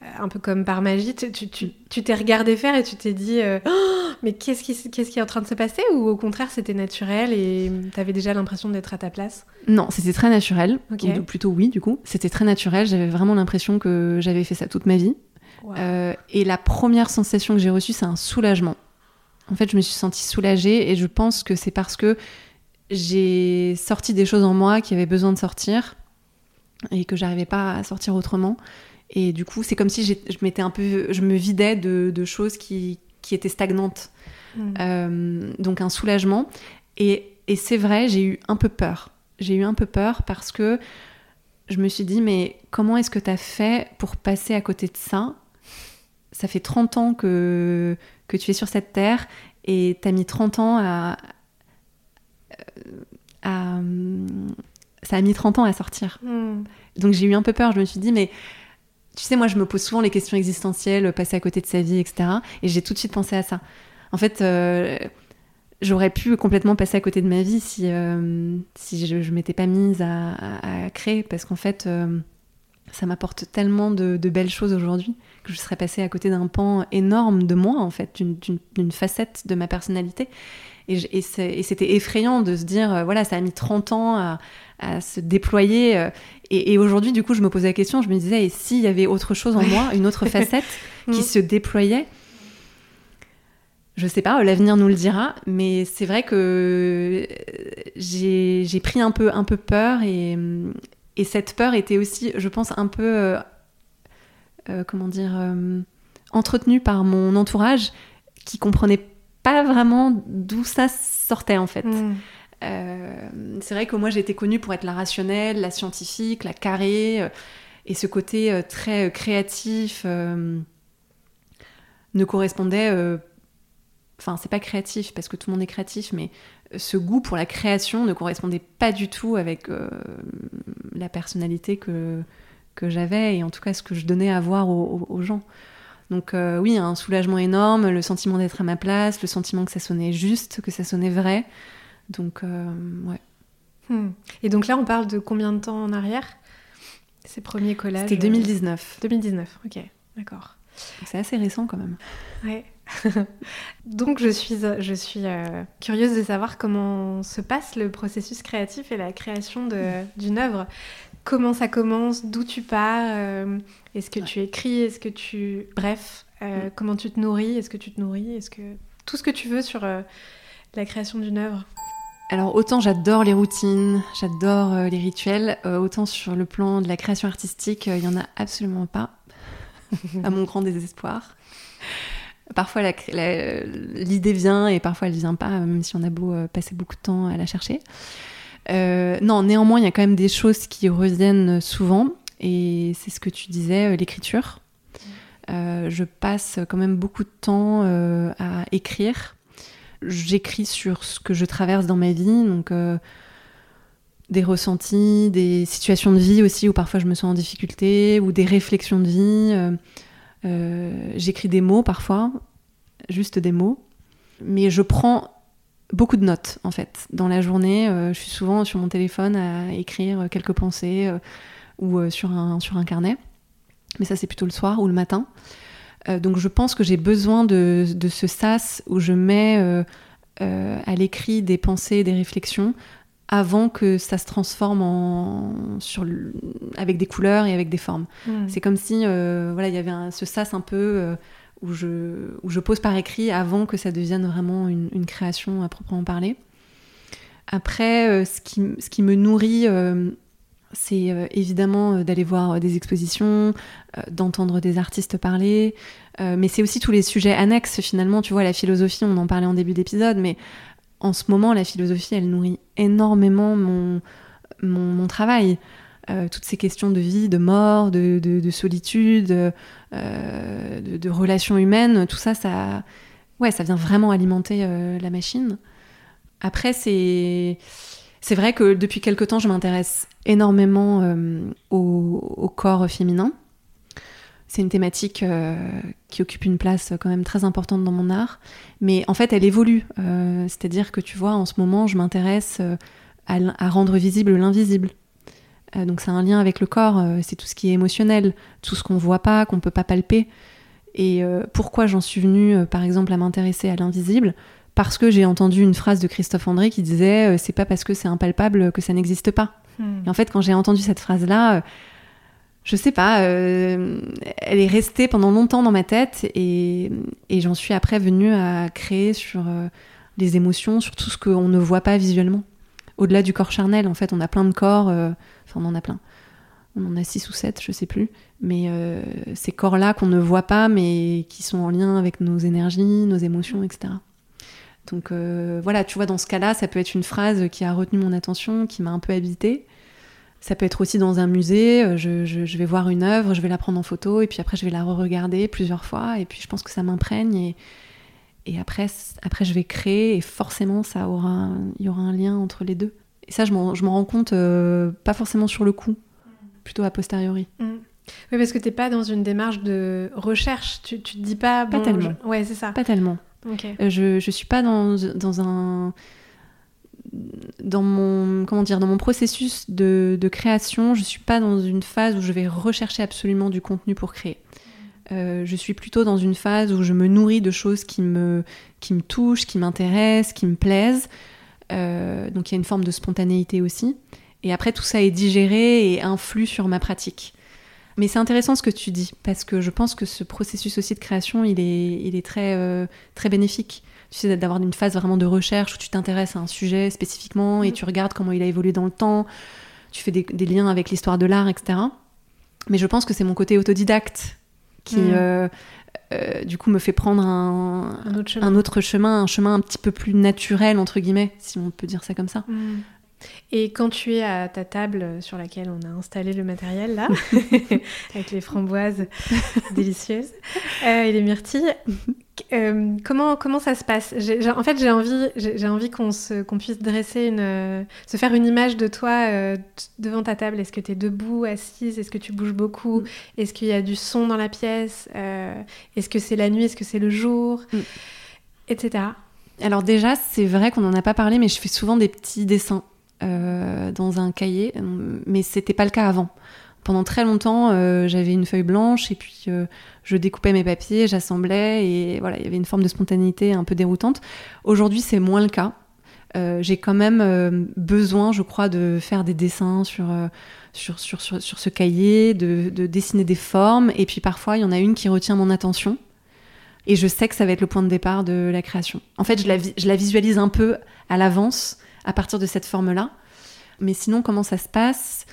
un peu comme par magie, tu t'es regardé faire et tu t'es dit euh, oh, mais qu'est-ce qui, qu'est-ce qui est en train de se passer ou au contraire c'était naturel et tu avais déjà l'impression d'être à ta place? Non, c'était très naturel, ou plutôt oui du coup, c'était très naturel, j'avais vraiment l'impression que j'avais fait ça toute ma vie. Euh, et la première sensation que j'ai reçue c'est un soulagement. En fait je me suis sentie soulagée et je pense que c'est parce que j'ai sorti des choses en moi qui avaient besoin de sortir et que j'arrivais pas à sortir autrement. Et du coup, c'est comme si je m'étais un peu, je me vidais de, choses qui, qui, étaient stagnantes. Hmm. Euh, donc un soulagement. Et, et c'est vrai, j'ai eu un peu peur. J'ai eu un peu peur parce que je me suis dit, mais comment est-ce que tu as fait pour passer à côté de ça? Ça fait 30 ans que, que tu es sur cette terre et tu as mis 30 ans à, à, Ça a mis 30 ans à sortir. Hmm. Donc j'ai eu un peu peur. Je me suis dit, mais tu sais, moi, je me pose souvent les questions existentielles, passer à côté de sa vie, etc. Et j'ai tout de suite pensé à ça. En fait, euh, j'aurais pu complètement passer à côté de ma vie si, euh, si je ne m'étais pas mise à, créer, parce qu'en fait, euh, ça m'apporte tellement de, belles choses aujourd'hui que je serais passée à côté d'un pan énorme de moi, en fait, d'une facette de ma personnalité. Et, c'était effrayant de se dire, voilà, ça a mis 30 ans à, à se déployer. Et, aujourd'hui, du coup, je me posais la question, je me disais, et s'il y avait autre chose en moi, une autre facette qui mm. se déployait? Je sais pas, l'avenir nous le dira, mais c'est vrai que j'ai pris un peu, un peu peur et, et, cette peur était aussi, je pense, un peu, euh, euh, comment dire, euh, entretenue par mon entourage qui comprenait pas vraiment d'où ça sortait en fait. Mm. Euh, c'est vrai que moi été connue pour être la rationnelle, la scientifique, la carrée, euh, et ce côté euh, très créatif ne correspondait. Enfin, c'est pas créatif parce que tout le monde est créatif, mais ce goût pour la création ne correspondait pas du tout avec la personnalité que, que j'avais et en tout cas ce que je donnais à voir aux, gens. Donc oui, un soulagement énorme, le sentiment d'être à ma place, le sentiment que ça sonnait juste, que ça sonnait vrai. Donc ouais. Hmm. Et donc là, on parle de combien de temps en arrière Ces premiers collages C'était 2019. 2019, ok, d'accord. C'est assez récent quand même. Ouais. donc je suis, je suis euh, curieuse de savoir comment se passe le processus créatif et la création d'une œuvre. Comment ça commence? D'où tu pars? Euh, Est-ce que tu écris? Est-ce que tu... Bref, euh, mm. comment tu te nourris? Est-ce que tu te nourris? Est-ce que... Tout ce que tu veux sur la création d'une œuvre? Alors autant j'adore les routines, j'adore euh, les rituels, euh, autant sur le plan de la création artistique, euh, il n'y en a absolument pas, à mon grand désespoir. Parfois l'idée vient et parfois elle vient pas, même si on a beau passer beaucoup de temps à la chercher. non, néanmoins, il y a quand même des choses qui reviennent souvent, et c'est ce que tu disais, l'écriture. je passe quand même beaucoup de temps à écrire j'écris sur ce que je traverse dans ma vie, donc euh, des ressentis, des situations de vie aussi où parfois je me sens en difficulté, ou des réflexions de vie. Euh, euh, j'écris des mots parfois, juste des mots, mais je prends beaucoup de notes en fait. Dans la journée, je suis souvent sur mon téléphone à écrire quelques pensées ou sur, un, sur un carnet, mais ça c'est plutôt le soir ou le matin. Euh, donc je pense que j'ai besoin de, ce sas où je mets euh, euh, à l'écrit des pensées, des réflexions avant que ça se transforme en, sur avec des couleurs et avec des formes. Hmm. C'est comme si voilà, il y avait ce sas un peu où, je, où je pose par écrit avant que ça devienne vraiment une, une création à proprement parler. Après, ce, qui, ce qui me nourrit c'est euh, évidemment euh, d'aller voir euh, des expositions, d'entendre des artistes parler, mais c'est aussi tous les sujets annexes finalement. Tu vois, la philosophie, on en parlait en début d'épisode, mais en ce moment, la philosophie, elle nourrit énormément mon, mon, travail. toutes ces questions de vie, de mort, de, de, solitude, de, de, relations humaines, tout ça, ça, ouais, ça vient vraiment alimenter la machine. Après, c'est c'est vrai que depuis quelque temps, je m'intéresse énormément euh, au, corps féminin. C'est une thématique euh, qui occupe une place quand même très importante dans mon art, mais en fait, elle évolue. Euh, c'est-à-dire que tu vois, en ce moment, je m'intéresse à, rendre visible l'invisible. donc c'est un lien avec le corps, c'est tout ce qui est émotionnel, tout ce qu'on voit pas, qu'on peut pas palper. Et pourquoi j'en suis venue, par exemple, à m'intéresser à l'invisible? Parce que j'ai entendu une phrase de Christophe André qui disait euh, c'est pas parce que c'est impalpable que ça n'existe pas. Hmm. Et en fait, quand j'ai entendu cette phrase-là, euh, je sais pas, euh, elle est restée pendant longtemps dans ma tête et, j'en suis après venue à créer sur les émotions, sur tout ce qu'on ne voit pas visuellement. Au-delà du corps charnel, en fait, on a plein de corps, enfin, on en a plein. On en a six ou sept, je sais plus. Mais ces corps-là qu'on ne voit pas, mais qui sont en lien avec nos énergies, nos émotions, etc. Donc euh, voilà, tu vois, dans ce cas-là, ça peut être une phrase qui a retenu mon attention, qui m'a un peu habité. Ça peut être aussi dans un musée, euh, je, vais voir une œuvre, je vais la prendre en photo, et puis après je vais la re-regarder plusieurs fois, et puis je pense que ça m'imprègne, et, et après, après je vais créer, et forcément ça aura, il y aura un lien entre les deux. Et ça, je m'en rends compte euh, pas forcément sur le coup, plutôt a posteriori. Mm. Oui, parce que t'es pas dans une démarche de recherche, tu, tu te dis pas... pas tellement. Ouais, c'est ça. Pas tellement. Euh, je ne suis pas dans, dans, un dans mon comment dire dans mon processus de, création, je suis pas dans une phase où je vais rechercher absolument du contenu pour créer. Euh, je suis plutôt dans une phase où je me nourris de choses qui me qui me touchent, qui m'intéressent, qui me plaisent. Euh, donc il y a une forme de spontanéité aussi. Et après tout ça est digéré et influe sur ma pratique. Mais c'est intéressant ce que tu dis, parce que je pense que ce processus aussi de création, il est, il est très, euh, très bénéfique. Tu sais, d'avoir une phase vraiment de recherche où tu t'intéresses à un sujet spécifiquement et mm. tu regardes comment il a évolué dans le temps, tu fais des, liens avec l'histoire de l'art, etc. Mais je pense que c'est mon côté autodidacte qui, mm. euh, euh, du coup, me fait prendre un, un, autre chemin, un chemin un petit peu plus naturel, entre guillemets, si on peut dire ça comme ça. Mm. Et quand tu es à ta table sur laquelle on a installé le matériel, là, avec les framboises délicieuses euh, et les myrtilles, Euh, comment, comment ça se passe? En fait, j'ai envie, j'ai envie qu'on qu'on puisse dresser une, se faire une image de toi euh, devant ta table. Est-ce que tu es debout, assise? Est-ce que tu bouges beaucoup? Mm. Est-ce qu'il y a du son dans la pièce? Est-ce que c'est la nuit? Est-ce que c'est le jour? Mm. Etc. Alors déjà, c'est vrai qu'on n'en a pas parlé, mais je fais souvent des petits dessins dans un cahier, mais c'était pas le cas avant pendant très longtemps, euh, j'avais une feuille blanche et puis euh, je découpais mes papiers, j'assemblais et voilà, il y avait une forme de spontanéité un peu déroutante. Aujourd'hui, c'est moins le cas. Euh, j'ai quand même besoin, je crois, de faire des dessins sur, sur, sur, sur, ce cahier, de, de, dessiner des formes. Et puis parfois, il y en a une qui retient mon attention. Et je sais que ça va être le point de départ de la création. En fait, je la, je la visualise un peu à l'avance, à partir de cette forme-là. Mais sinon, comment ça se passe?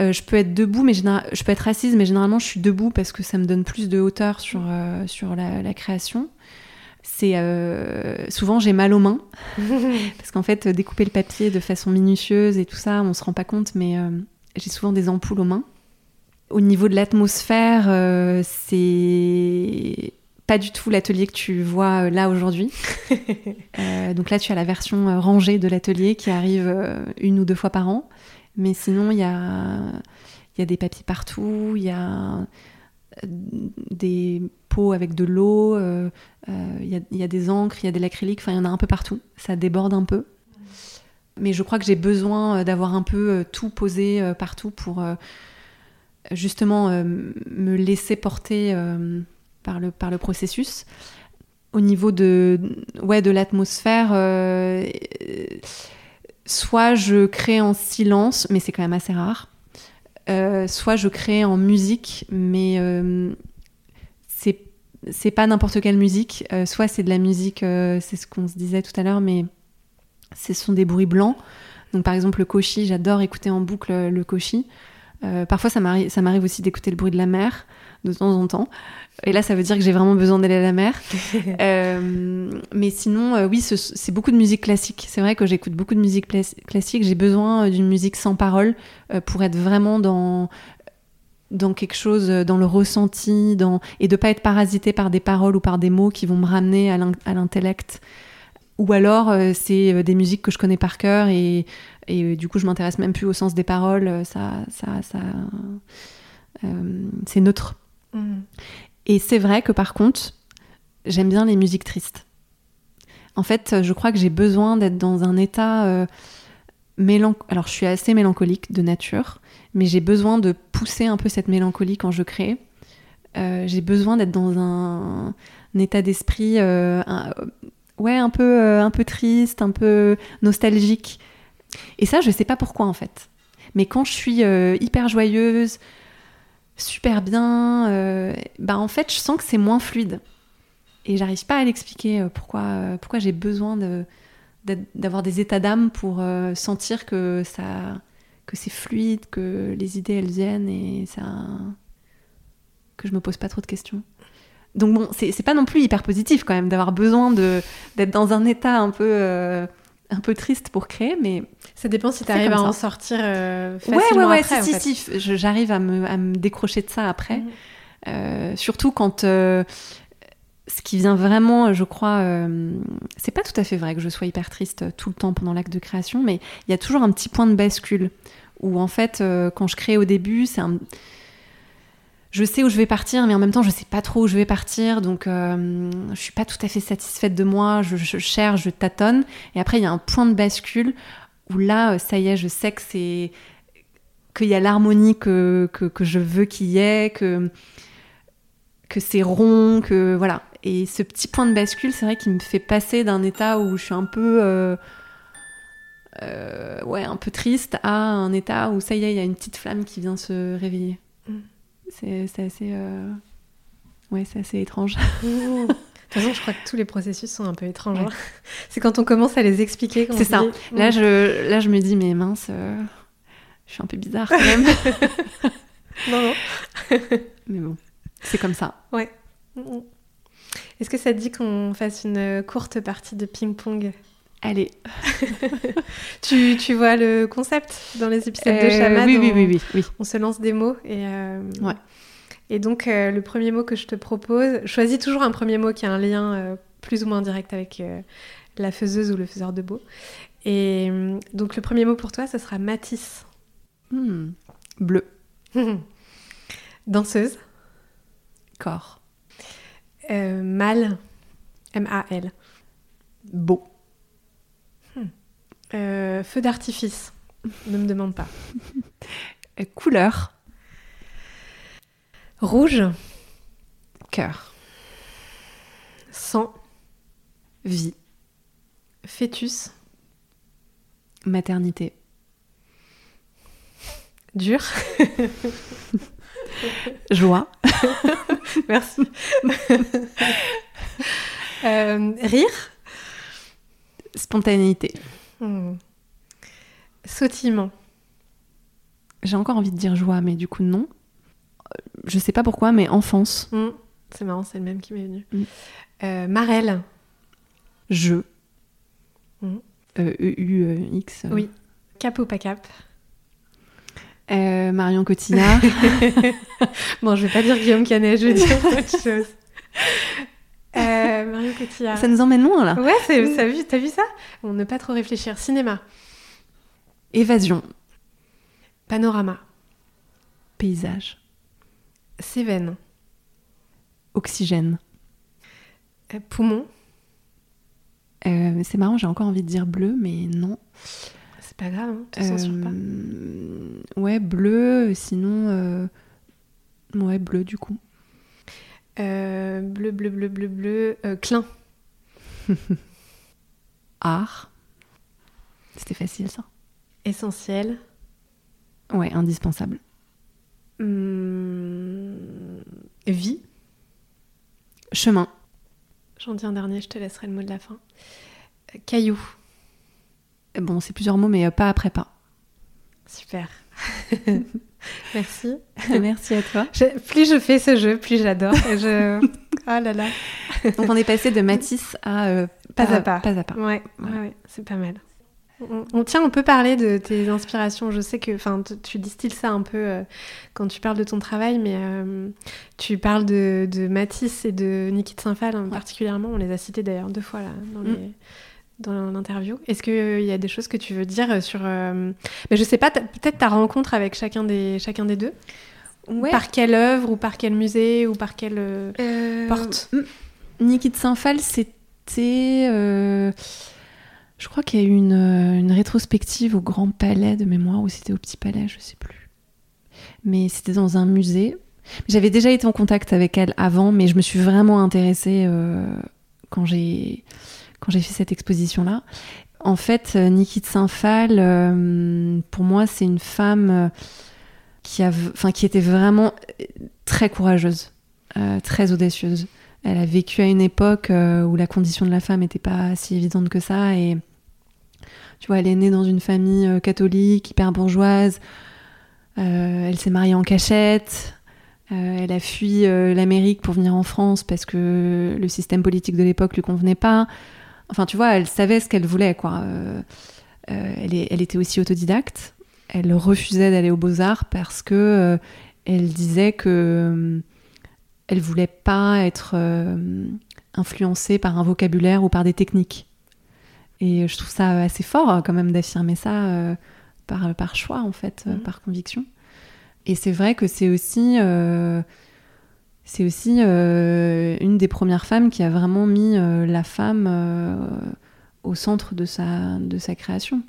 Euh, je peux être debout, mais je peux être assise, mais généralement je suis debout parce que ça me donne plus de hauteur sur, euh, sur la, création. C'est euh, souvent j'ai mal aux mains parce qu'en fait découper le papier de façon minutieuse et tout ça, on se rend pas compte, mais j'ai souvent des ampoules aux mains. Au niveau de l'atmosphère, c'est pas du tout l'atelier que tu vois là aujourd'hui. donc là, tu as la version rangée de l'atelier qui arrive une ou deux fois par an. Mais sinon, il y a, y a des papiers partout, il y a euh, des pots avec de l'eau, euh, euh, il y, y, a des encres, il y a de l'acrylique, enfin il y en a un peu partout, ça déborde un peu. Mais je crois que j'ai besoin d'avoir un peu tout posé partout pour justement me laisser porter par, le, par le processus. Au niveau de, ouais, de l'atmosphère, soit je crée en silence, mais c'est quand même assez rare. Euh, soit je crée en musique, mais euh, c'est pas n'importe quelle musique. Euh, soit c'est de la musique, c'est ce qu'on se disait tout à l'heure, mais ce sont des bruits blancs. Donc par exemple le koshi, j'adore écouter en boucle le koshi. parfois ça m'arrive aussi d'écouter le bruit de la mer de temps en temps. Et là, ça veut dire que j'ai vraiment besoin d'aller à la mer. Euh, mais sinon, euh, oui, c'est beaucoup de musique classique. C'est vrai que j'écoute beaucoup de musique classique. J'ai besoin euh, d'une musique sans parole pour être vraiment dans dans quelque chose, dans le ressenti, dans... et de pas être parasité par des paroles ou par des mots qui vont me ramener à l'intellect. Ou alors, c'est des musiques que je connais par cœur et, et du coup, je m'intéresse même plus au sens des paroles. Ça, ça, ça, c'est neutre. Et c'est vrai que par contre, j'aime bien les musiques tristes. En fait, je crois que j'ai besoin d'être dans un état euh, Alors, je suis assez mélancolique de nature, mais j'ai besoin de pousser un peu cette mélancolie quand je crée. Euh, j'ai besoin d'être dans un, état d'esprit, euh, ouais, un peu, un peu triste, un peu nostalgique. Et ça, je sais pas pourquoi en fait. Mais quand je suis hyper joyeuse, super bien, euh, bah en fait je sens que c'est moins fluide. Et j'arrive pas à l'expliquer euh, pourquoi, euh, pourquoi j'ai besoin d'avoir des états d'âme pour sentir que que c'est fluide, que les idées elles viennent et ça que je me pose pas trop de questions. Donc bon, c'est pas non plus hyper positif quand même d'avoir besoin d'être dans un état un peu un peu triste pour créer, mais ça dépend si tu arrives à en sortir euh, facilement ouais, ouais, après. Si, si, si, j'arrive à me, à me, décrocher de ça après. Mhm. Euh, surtout quand euh, ce qui vient vraiment, je crois, euh, c'est pas tout à fait vrai que je sois hyper triste tout le temps pendant l'acte de création, mais il y a toujours un petit point de bascule où en fait, quand je crée au début, c'est un je sais où je vais partir, mais en même temps, je sais pas trop où je vais partir, donc euh, je suis pas tout à fait satisfaite de moi. Je, cherche, je tâtonne, et après il y a un point de bascule où là, euh, ça y est, je sais que c'est qu'il y a l'harmonie que, je veux qu'il y ait, que c'est rond, que voilà. Et ce petit point de bascule, c'est vrai qu'il me fait passer d'un état où je suis un peu euh, ouais, un peu triste à un état où ça y est, il y a une petite flamme qui vient se réveiller. C'est assez. Euh, ouais, assez étrange. de toute façon, je crois que tous les processus sont un peu étranges. Hein. C'est quand on commence à les expliquer. C'est ça. Là, je, là, je me dis, mais mince, euh, je suis un peu bizarre quand même. non, non. mais bon, c'est comme ça. Ouais. Est-ce que ça te dit qu'on fasse une courte partie de ping-pong? Allez. tu, tu, vois le concept dans les épisodes de Shaman oui, oui, oui, oui, On se lance des mots et, euh, ouais. Et donc, euh, le premier mot que je te propose, choisis toujours un premier mot qui a un lien euh, plus ou moins direct avec euh, la faiseuse ou le faiseur de beau. Et euh, donc, le premier mot pour toi, ce sera Matisse. Hmm. Bleu. Danseuse. Corps. Euh, Mal. M-A-L. Beau. Euh, feu d'artifice. Ne me demande pas. Euh, couleur. Rouge. Cœur. Sang. Vie. Fœtus. Maternité. Dur. Joie. Merci. Euh, rire. Spontanéité. Hmm. Sautillement. J'ai encore envie de dire joie, mais du coup non. Je sais pas pourquoi, mais enfance. Hmm. C'est marrant, c'est le même qui m'est venu. Mm. Euh, Marelle. Je. Mhm. Euh, E-U-X. Oui. Cap ou pas cap? Euh, Marion Cotillard. Bon, je vais pas dire Guillaume Canet, je vais dire autre chose. Euh, Marion Cotillard. Ça nous emmène loin là. Ouais, t'as vu, vu ça? On ne pas trop réfléchir. Cinéma. Évasion. Panorama. Paysage. Cévennes. Oxygène. Euh, poumon. Euh, c'est marrant, j'ai encore envie de dire bleu, mais non. C'est pas grave, hein, te censure pas. Ouais, bleu, sinon. Ouais, bleu du coup. Euh, bleu, bleu, bleu, bleu, bleu. Euh, clin. Art. C'était facile ça. Essentiel. Ouais, indispensable. Hum, Vie. Chemin. J'en dis un dernier, je te laisserai le mot de la fin. Euh, Caillou. Bon, c'est plusieurs mots, mais euh, pas après pas. Super. Merci. Merci à toi. Je- plus je fais ce jeu, plus j'adore. Je... Oh là là. Donc on est passé de Matisse à euh, Pas à pas. Pas à pas. Ouais, ouais, ouais, c'est pas mal. On, on- tiens, on peut parler de tes inspirations. Je sais que, enfin, tu- distilles ça un peu euh, quand tu parles de ton travail, mais euh, tu parles de, de Matisse et de Niki de Saint-Phal hein, particulièrement. On les a cités d'ailleurs deux fois là dans, Mm. Dans l'interview. Est-ce qu'il y a des choses que tu veux dire sur, euh, mais je sais pas, peut-être ta rencontre avec chacun des chacun des deux? Ouais. Par quelle œuvre ou par quel musée ou par quelle euh, Euh, porte? Niki de Saint-Phal, c'était. euh, je crois qu'il y a eu une, euh, une rétrospective au Grand Palais de mémoire, ou c'était au Petit Palais, je sais plus. Mais c'était dans un musée. J'avais déjà été en contact avec elle avant, mais je me suis vraiment intéressée euh, quand j'ai quand j'ai fait cette exposition-là. En fait, euh, Niki de Saint-Phal, euh, pour moi, c'est une femme euh, qui, a, enfin, qui était vraiment très courageuse, très audacieuse. Elle a vécu à une époque où la condition de la femme n'était pas si évidente que ça. Et tu vois, elle est née dans une famille catholique, hyper bourgeoise. Elle s'est mariée en cachette. Elle a fui l'Amérique pour venir en France parce que le système politique de l'époque lui convenait pas. Enfin, tu vois, elle savait ce qu'elle voulait, quoi. Euh, euh, elle, est- elle était aussi autodidacte. Elle refusait d'aller aux Beaux-Arts parce que euh, elle disait que elle voulait pas être influencée par un vocabulaire ou par des techniques. Et je trouve ça assez fort euh, quand même d'affirmer ça euh, par, par choix en fait, euh, Mhm. par conviction. Et c'est vrai que c'est aussi, euh, c'est aussi euh, une des premières femmes qui a vraiment mis euh, la femme euh, au centre de sa, de sa création.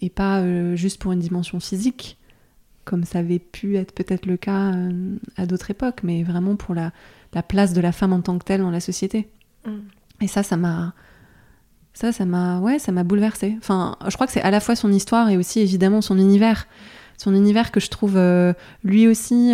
Et pas juste pour une dimension physique, comme ça avait pu être peut-être le cas à d'autres époques, mais vraiment pour la, la place de la femme en tant que telle dans la société. Mm. Et ça, ça m'a. Ça, ça m'a. Ouais, ça m'a bouleversée. Enfin, je crois que c'est à la fois son histoire et aussi évidemment son univers. Son univers que je trouve lui aussi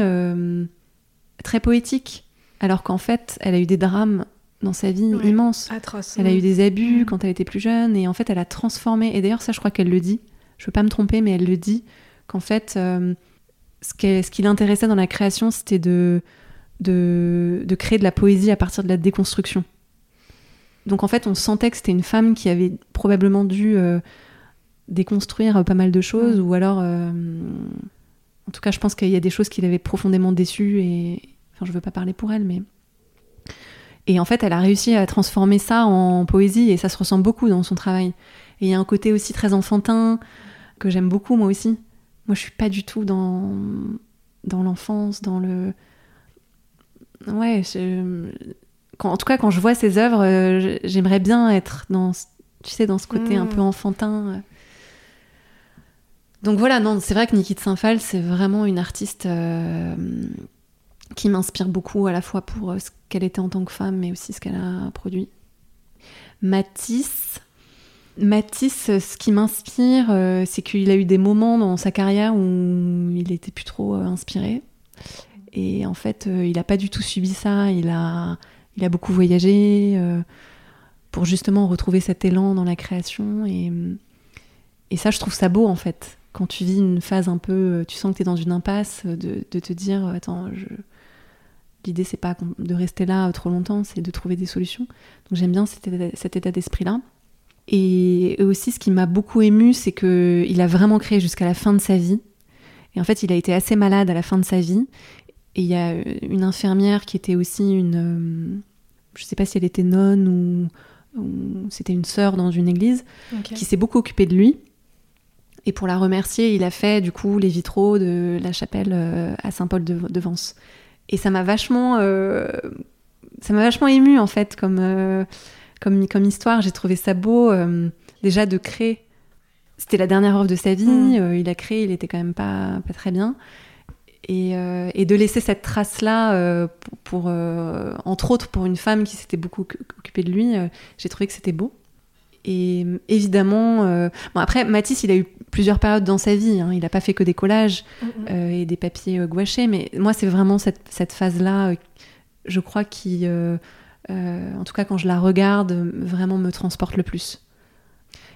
très poétique. Alors qu'en fait, elle a eu des drames dans sa vie Ouais. immenses. Atroce. Elle a eu des abus Mm. quand elle était plus jeune et en fait elle a transformé. Et d'ailleurs ça je crois qu'elle le dit. Je veux pas me tromper mais elle le dit qu'en fait euh, ce, qui l'intéressait dans la création c'était de, de de créer de la poésie à partir de la déconstruction. Donc en fait on sentait que c'était une femme qui avait probablement dû euh, déconstruire pas mal de choses ou alors euh, en tout cas je pense qu'il y a des choses qui l'avaient profondément déçue et Enfin, je veux pas parler pour elle, mais. Et en fait, elle a réussi à transformer ça en poésie et ça se ressent beaucoup dans son travail. Et il y a un côté aussi très enfantin que j'aime beaucoup, moi aussi. Moi, je suis pas du tout dans, dans l'enfance, dans le. Ouais, en tout cas, quand je vois ses œuvres, euh, j'aimerais bien être dans, tu sais, dans ce côté un mm. peu enfantin. Donc voilà, non, c'est vrai que Niki de Saint-Phal, c'est vraiment une artiste euh, qui m'inspire beaucoup, à la fois pour euh, ce qu'elle était en tant que femme, mais aussi ce qu'elle a produit. Matisse, Matisse, ce qui m'inspire, euh, c'est qu'il a eu des moments dans sa carrière où il était plus trop inspiré. Et en fait, il n'a pas du tout subi ça. Il a, il a beaucoup voyagé pour justement retrouver cet élan dans la création. Et ça, je trouve ça beau en fait quand tu vis une phase un peu, euh, tu sens que tu es dans une impasse, euh, de, te dire, euh, attends, je... l'idée c'est pas de rester là trop longtemps, c'est de trouver des solutions. Donc j'aime bien cet état, d'esprit-là. Et aussi, ce qui m'a beaucoup ému, c'est qu'il a vraiment créé jusqu'à la fin de sa vie. Et en fait, il a été assez malade à la fin de sa vie. Et il y a une infirmière qui était aussi une. je sais pas si elle était nonne ou, c'était une sœur dans une église, qui s'est beaucoup occupée de lui et pour la remercier, il a fait du coup les vitraux de la chapelle euh, à Saint-Paul de, Vence. Et ça m'a vachement, euh, ça m'a vachement ému en fait comme, euh, comme, comme histoire. J'ai trouvé ça beau déjà de créer. C'était la dernière œuvre de sa vie. Mm. il a créé, il était quand même pas, pas très bien. Et, et de laisser cette trace-là, pour, pour entre autres pour une femme qui s'était beaucoup occupée de lui, j'ai trouvé que c'était beau. Et évidemment, euh, bon après Matisse, il a eu plusieurs périodes dans sa vie. Hein. Il n'a pas fait que des collages euh, et des papiers euh, gouachés, mais moi c'est vraiment cette, cette phase-là, je crois qui, en tout cas quand je la regarde, vraiment me transporte le plus.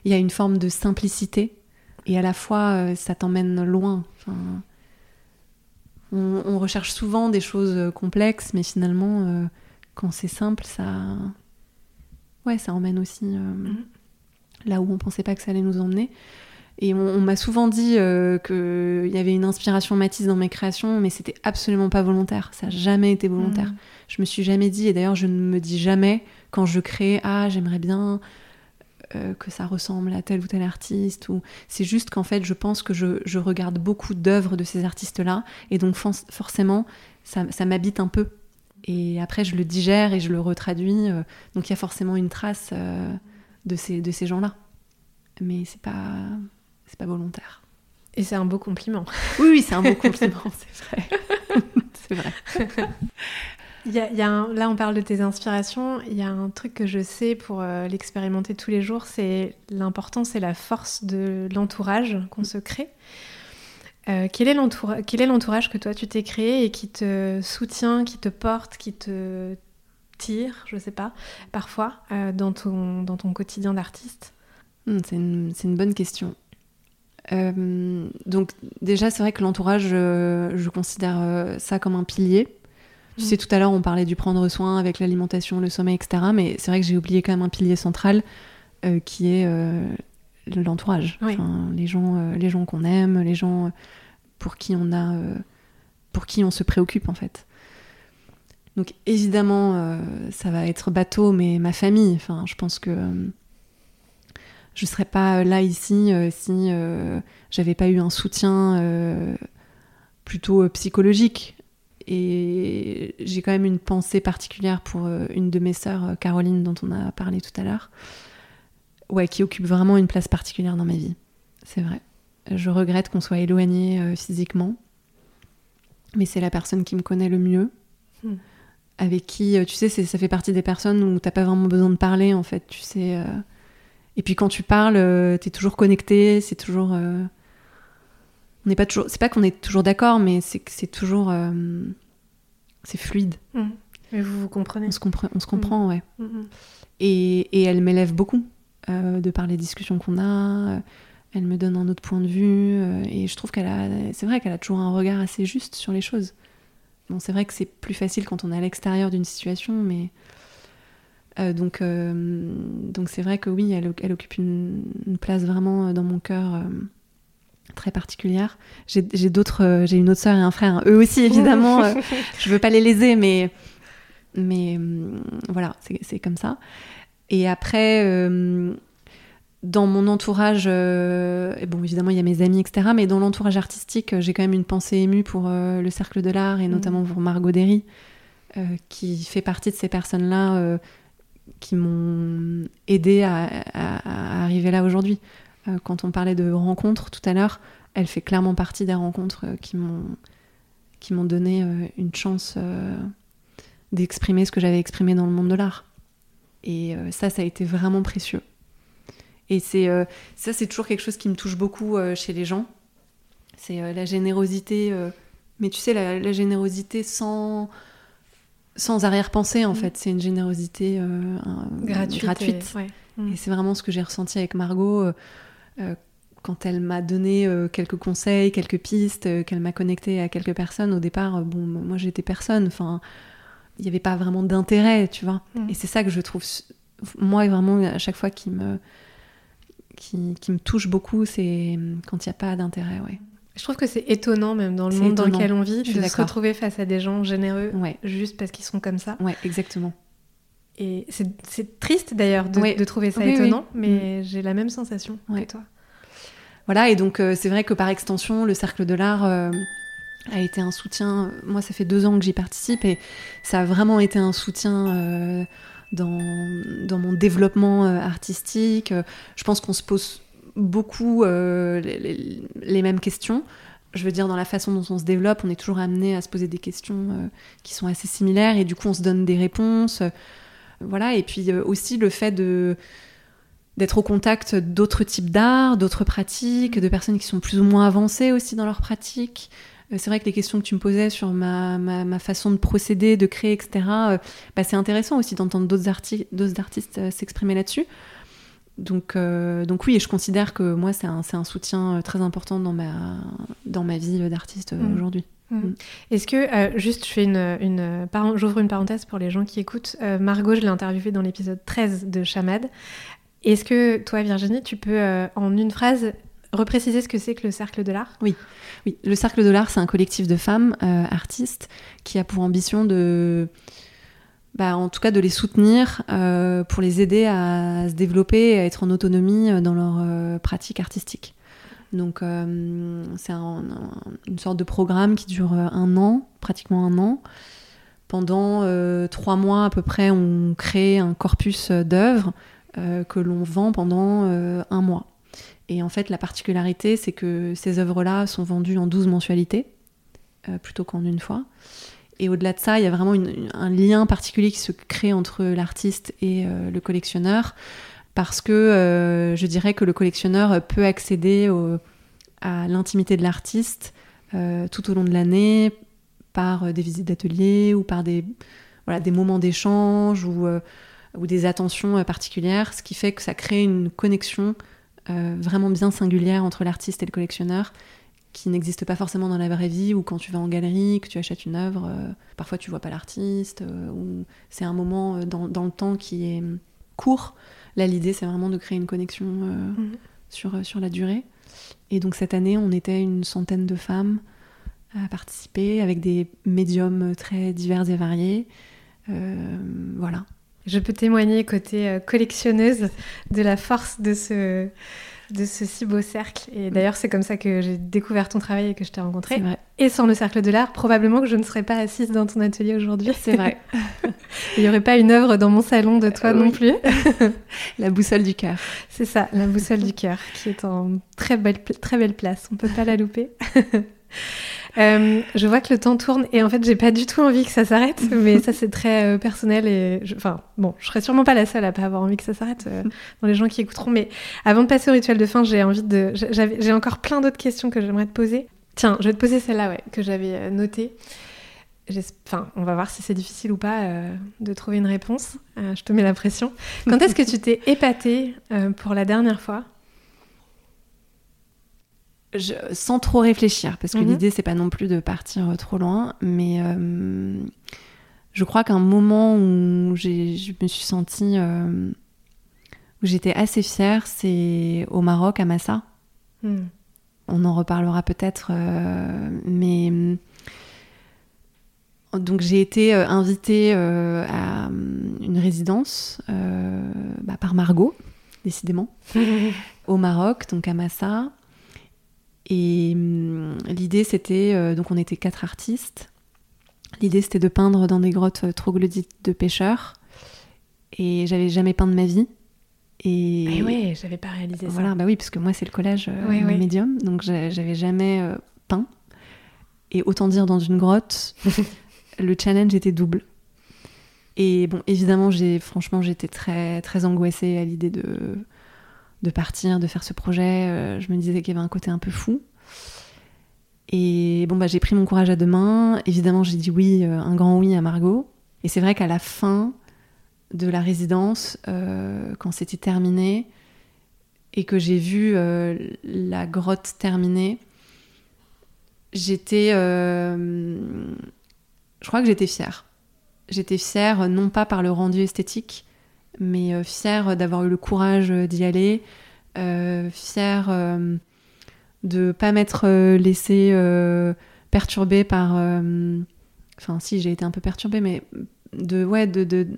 Il y a une forme de simplicité et à la fois ça t'emmène loin. Enfin, on, recherche souvent des choses complexes, mais finalement, quand c'est simple, ça, ouais, ça emmène aussi mm là où on pensait pas que ça allait nous emmener. Et on, m'a souvent dit euh, qu'il y avait une inspiration Matisse dans mes créations, mais c'était absolument pas volontaire. Ça n'a jamais été volontaire. Mm. Je me suis jamais dit, et d'ailleurs je ne me dis jamais quand je crée, ah j'aimerais bien euh, que ça ressemble à tel ou tel artiste. Ou c'est juste qu'en fait je pense que je, regarde beaucoup d'œuvres de ces artistes-là, et donc forcément ça, m'habite un peu. Et après je le digère et je le retraduis, euh, donc il y a forcément une trace de ces, de ces gens-là. Mais c'est pas, c'est pas volontaire. Et c'est un beau compliment. Oui, oui, c'est un beau compliment, c'est vrai. c'est vrai. Il y a, il y a là, on parle de tes inspirations. Il y a un truc que je sais pour euh, l'expérimenter tous les jours, c'est l'importance et la force de l'entourage qu'on se crée. Euh, quel est l'entourage que toi tu t'es créé et qui te soutient, qui te porte, qui te je sais pas, parfois, euh, dans, ton, dans ton quotidien d'artiste hmm, C'est une, une, bonne question. Euh, donc déjà, c'est vrai que l'entourage, je, considère euh, ça comme un pilier. Tu hmm. sais, tout à l'heure, on parlait du prendre soin avec l'alimentation, le sommeil, etc. Mais c'est vrai que j'ai oublié quand même un pilier central qui est l'entourage. les gens, les gens qu'on aime, les gens pour qui on a, pour qui on se préoccupe en fait. Donc évidemment, euh, ça va être bateau, mais ma famille, je pense que euh, je ne serais pas là ici euh, si j'avais pas eu un soutien plutôt psychologique. Et j'ai quand même une pensée particulière pour une de mes sœurs, Caroline, dont on a parlé tout à l'heure, ouais, qui occupe vraiment une place particulière dans ma vie. C'est vrai. Je regrette qu'on soit éloigné physiquement, mais c'est la personne qui me connaît le mieux. Hmm avec qui, euh, tu sais, ça fait partie des personnes où t'as pas vraiment besoin de parler, en fait, tu sais. Euh. Et puis quand tu parles, euh, t'es toujours connecté, c'est toujours. On n'est pas toujours. C'est pas qu'on est toujours d'accord, mais c'est que c'est toujours. C'est fluide. Mmh. Et vous vous comprenez On se, on se comprend, mmh. ouais. Mmh, et, et, elle m'élève beaucoup de par les discussions qu'on a. elle me donne un autre point de vue. et je trouve qu'elle a. C'est vrai qu'elle a toujours un regard assez juste sur les choses c'est vrai que c'est plus facile quand on est à l'extérieur d'une situation, mais euh, donc euh, donc c'est vrai que oui, elle, occupe une, place vraiment euh, dans mon cœur très particulière. J'ai d'autres, j'ai une autre sœur et un frère. Eux aussi, évidemment. je veux pas les léser, mais mais voilà, c'est comme ça. Et après, dans mon entourage, et bon évidemment il y a mes amis, etc. Mais dans l'entourage artistique, j'ai quand même une pensée émue pour le cercle de l'art et notamment pour Margot Derry, qui fait partie de ces personnes-là qui m'ont aidé à, arriver là aujourd'hui. Euh, quand on parlait de rencontres tout à l'heure, elle fait clairement partie des rencontres euh, qui m'ont qui m'ont donné euh, une chance d'exprimer ce que j'avais exprimé dans le monde de l'art. Et ça, ça a été vraiment précieux. Et c'est ça, c'est toujours quelque chose qui me touche beaucoup chez les gens. C'est la générosité, mais tu sais, la générosité sans sans arrière-pensée en mm. fait. C'est une générosité euh, gratuite. Mm. Et, c'est vraiment ce que j'ai ressenti avec Margot euh, euh, quand elle m'a donné quelques conseils, quelques pistes, qu'elle m'a connecté à quelques personnes. Au départ, bon, moi j'étais personne. Enfin, il n'y avait pas vraiment d'intérêt, tu vois. Mm. Et c'est ça que je trouve, moi vraiment à chaque fois qui me qui, qui me touche beaucoup, c'est quand il n'y a pas d'intérêt, ouais. Je trouve que c'est étonnant, même dans le monde dans lequel on vit, de se retrouver face à des gens généreux juste parce qu'ils sont comme ça. Ouais, exactement. Et c'est triste d'ailleurs de, trouver ça étonnant, mais mm. j'ai la même sensation que toi. Voilà, et donc euh, c'est vrai que par extension, le Cercle de l'Art euh, a été un soutien. Moi, ça fait deux ans que j'y participe et ça a vraiment été un soutien. Euh, dans, mon développement artistique. Je pense qu'on se pose beaucoup euh, les, mêmes questions. Je veux dire, dans la façon dont on se développe, on est toujours amené à se poser des questions euh, qui sont assez similaires et du coup on se donne des réponses. voilà, et puis euh, aussi le fait de d'être au contact d'autres types d'art, d'autres pratiques, de personnes qui sont plus ou moins avancées aussi dans leurs pratiques. C'est vrai que les questions que tu me posais sur ma, ma, façon de procéder, de créer, etc., bah, c'est intéressant aussi d'entendre d'autres artistes s'exprimer là-dessus. Donc, euh, donc oui, je considère que moi, c'est un, un, soutien euh, très important dans ma, dans ma vie d'artiste euh, mm. aujourd'hui. Mm. Mm. Est-ce que, juste, je fais une, une j'ouvre une parenthèse pour les gens qui écoutent. Margot, je l'ai interviewée dans l'épisode 13 de Chamad. Est-ce que toi, Virginie, tu peux, en une phrase, repréciser ce que c'est que le Cercle de l'Art? Oui. oui, le Cercle de l'Art, c'est un collectif de femmes artistes qui a pour ambition de bah, en tout cas de les soutenir euh, pour les aider à se développer et à être en autonomie euh, dans leur euh, pratique artistique. Donc c'est une sorte de programme qui dure un an, pratiquement un an. Pendant trois mois à peu près, on crée un corpus d'œuvres que l'on vend pendant un mois. Et en fait, la particularité, c'est que ces œuvres-là sont vendues en 12 mensualités, plutôt qu'en une fois. Et au-delà de ça, il y a vraiment un lien particulier qui se crée entre l'artiste et euh, le collectionneur, parce que euh, je dirais que le collectionneur peut accéder à l'intimité de l'artiste euh, tout au long de l'année par des visites d'atelier ou par des, moments d'échange ou, des attentions particulières, ce qui fait que ça crée une connexion vraiment bien singulière entre l'artiste et le collectionneur qui n'existe pas forcément dans la vraie vie ou quand tu vas en galerie, que tu achètes une œuvre, euh, parfois tu vois pas l'artiste, euh, ou c'est un moment euh, dans, dans, le temps qui est court. Là, l'idée, c'est vraiment de créer une connexion mhm. sur, sur la durée. Et donc cette année, on était une centaine de femmes à participer avec des médiums très divers et variés. voilà. Je peux témoigner côté collectionneuse de la force de ce, de ce si beau cercle. Et d'ailleurs, c'est comme ça que j'ai découvert ton travail et que je t'ai rencontré. Et sans le cercle de l'art, probablement que je ne serais pas assise dans ton atelier aujourd'hui. C'est vrai. Il n'y aurait pas une œuvre dans mon salon de toi non plus. la boussole du cœur. C'est ça, la boussole du cœur, qui est en très belle, très belle place. On peut pas la louper. Euh, je vois que le temps tourne et en fait, j'ai pas du tout envie que ça s'arrête, mais ça c'est très euh, personnel et enfin bon, je serais sûrement pas la seule à pas avoir envie que ça s'arrête euh, dans les gens qui écouteront. Mais avant de passer au rituel de fin, j'ai envie de, j'ai encore plein d'autres questions que j'aimerais te poser. Tiens, je vais te poser celle-là, ouais, que j'avais notée. Enfin, on va voir si c'est difficile ou pas de trouver une réponse. je te mets la pression. Quand est-ce que tu t'es épatée pour la dernière fois? Sans trop réfléchir, parce que mhm. l'idée c'est pas non plus de partir euh, trop loin, mais euh, je crois qu'un moment où je me suis sentie, euh, où j'étais assez fière, c'est au Maroc, à Massa. Hmm. on en reparlera peut-être, mais donc j'ai été invitée à une résidence bah, par Margot, décidément, au Maroc, donc à Massa. Et hum, l'idée, c'était, euh, donc on était quatre artistes. L'idée, c'était de peindre dans des grottes euh, troglodytes de pêcheurs. Et j'avais jamais peint de ma vie. Et, eh oui, j'avais pas réalisé ça. Voilà, bah oui, parce que moi, c'est le collage euh, médium, donc j'avais jamais peint. Et autant dire, dans une grotte, le challenge était double. Et bon, évidemment, j'ai franchement, j'étais très très angoissée à l'idée de de partir, de faire ce projet. Euh, je me disais qu'il y avait un côté un peu fou. Et bon, bah, j'ai pris mon courage à deux mains. Évidemment, j'ai dit oui, euh, un grand oui à Margot. Et c'est vrai qu'à la fin de la résidence, euh, quand c'était terminé, et que j'ai vu la grotte terminée, j'étais. je crois que j'étais fière. J'étais fière, non pas par le rendu esthétique, mais euh, fière d'avoir eu le courage d'y aller, euh, fière euh, de pas m'être laissée perturbée par. Enfin, si, j'ai été un peu perturbée, mais de. Ouais, de. de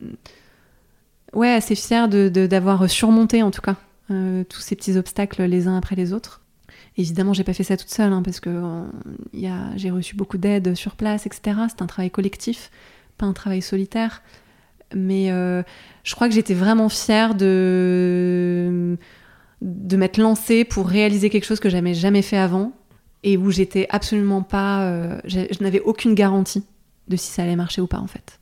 ouais, assez fière d'avoir de, surmonté en tout cas tous ces petits obstacles les uns après les autres. Évidemment, j'ai pas fait ça toute seule, hein, parce que j'ai reçu beaucoup d'aide sur place, etc. C'est un travail collectif, pas un travail solitaire. Mais je crois que j'étais vraiment fière de, de m'être lancée pour réaliser quelque chose que j'avais jamais fait avant et où j'étais absolument pas. Euh, je, n'avais aucune garantie de si ça allait marcher ou pas en fait.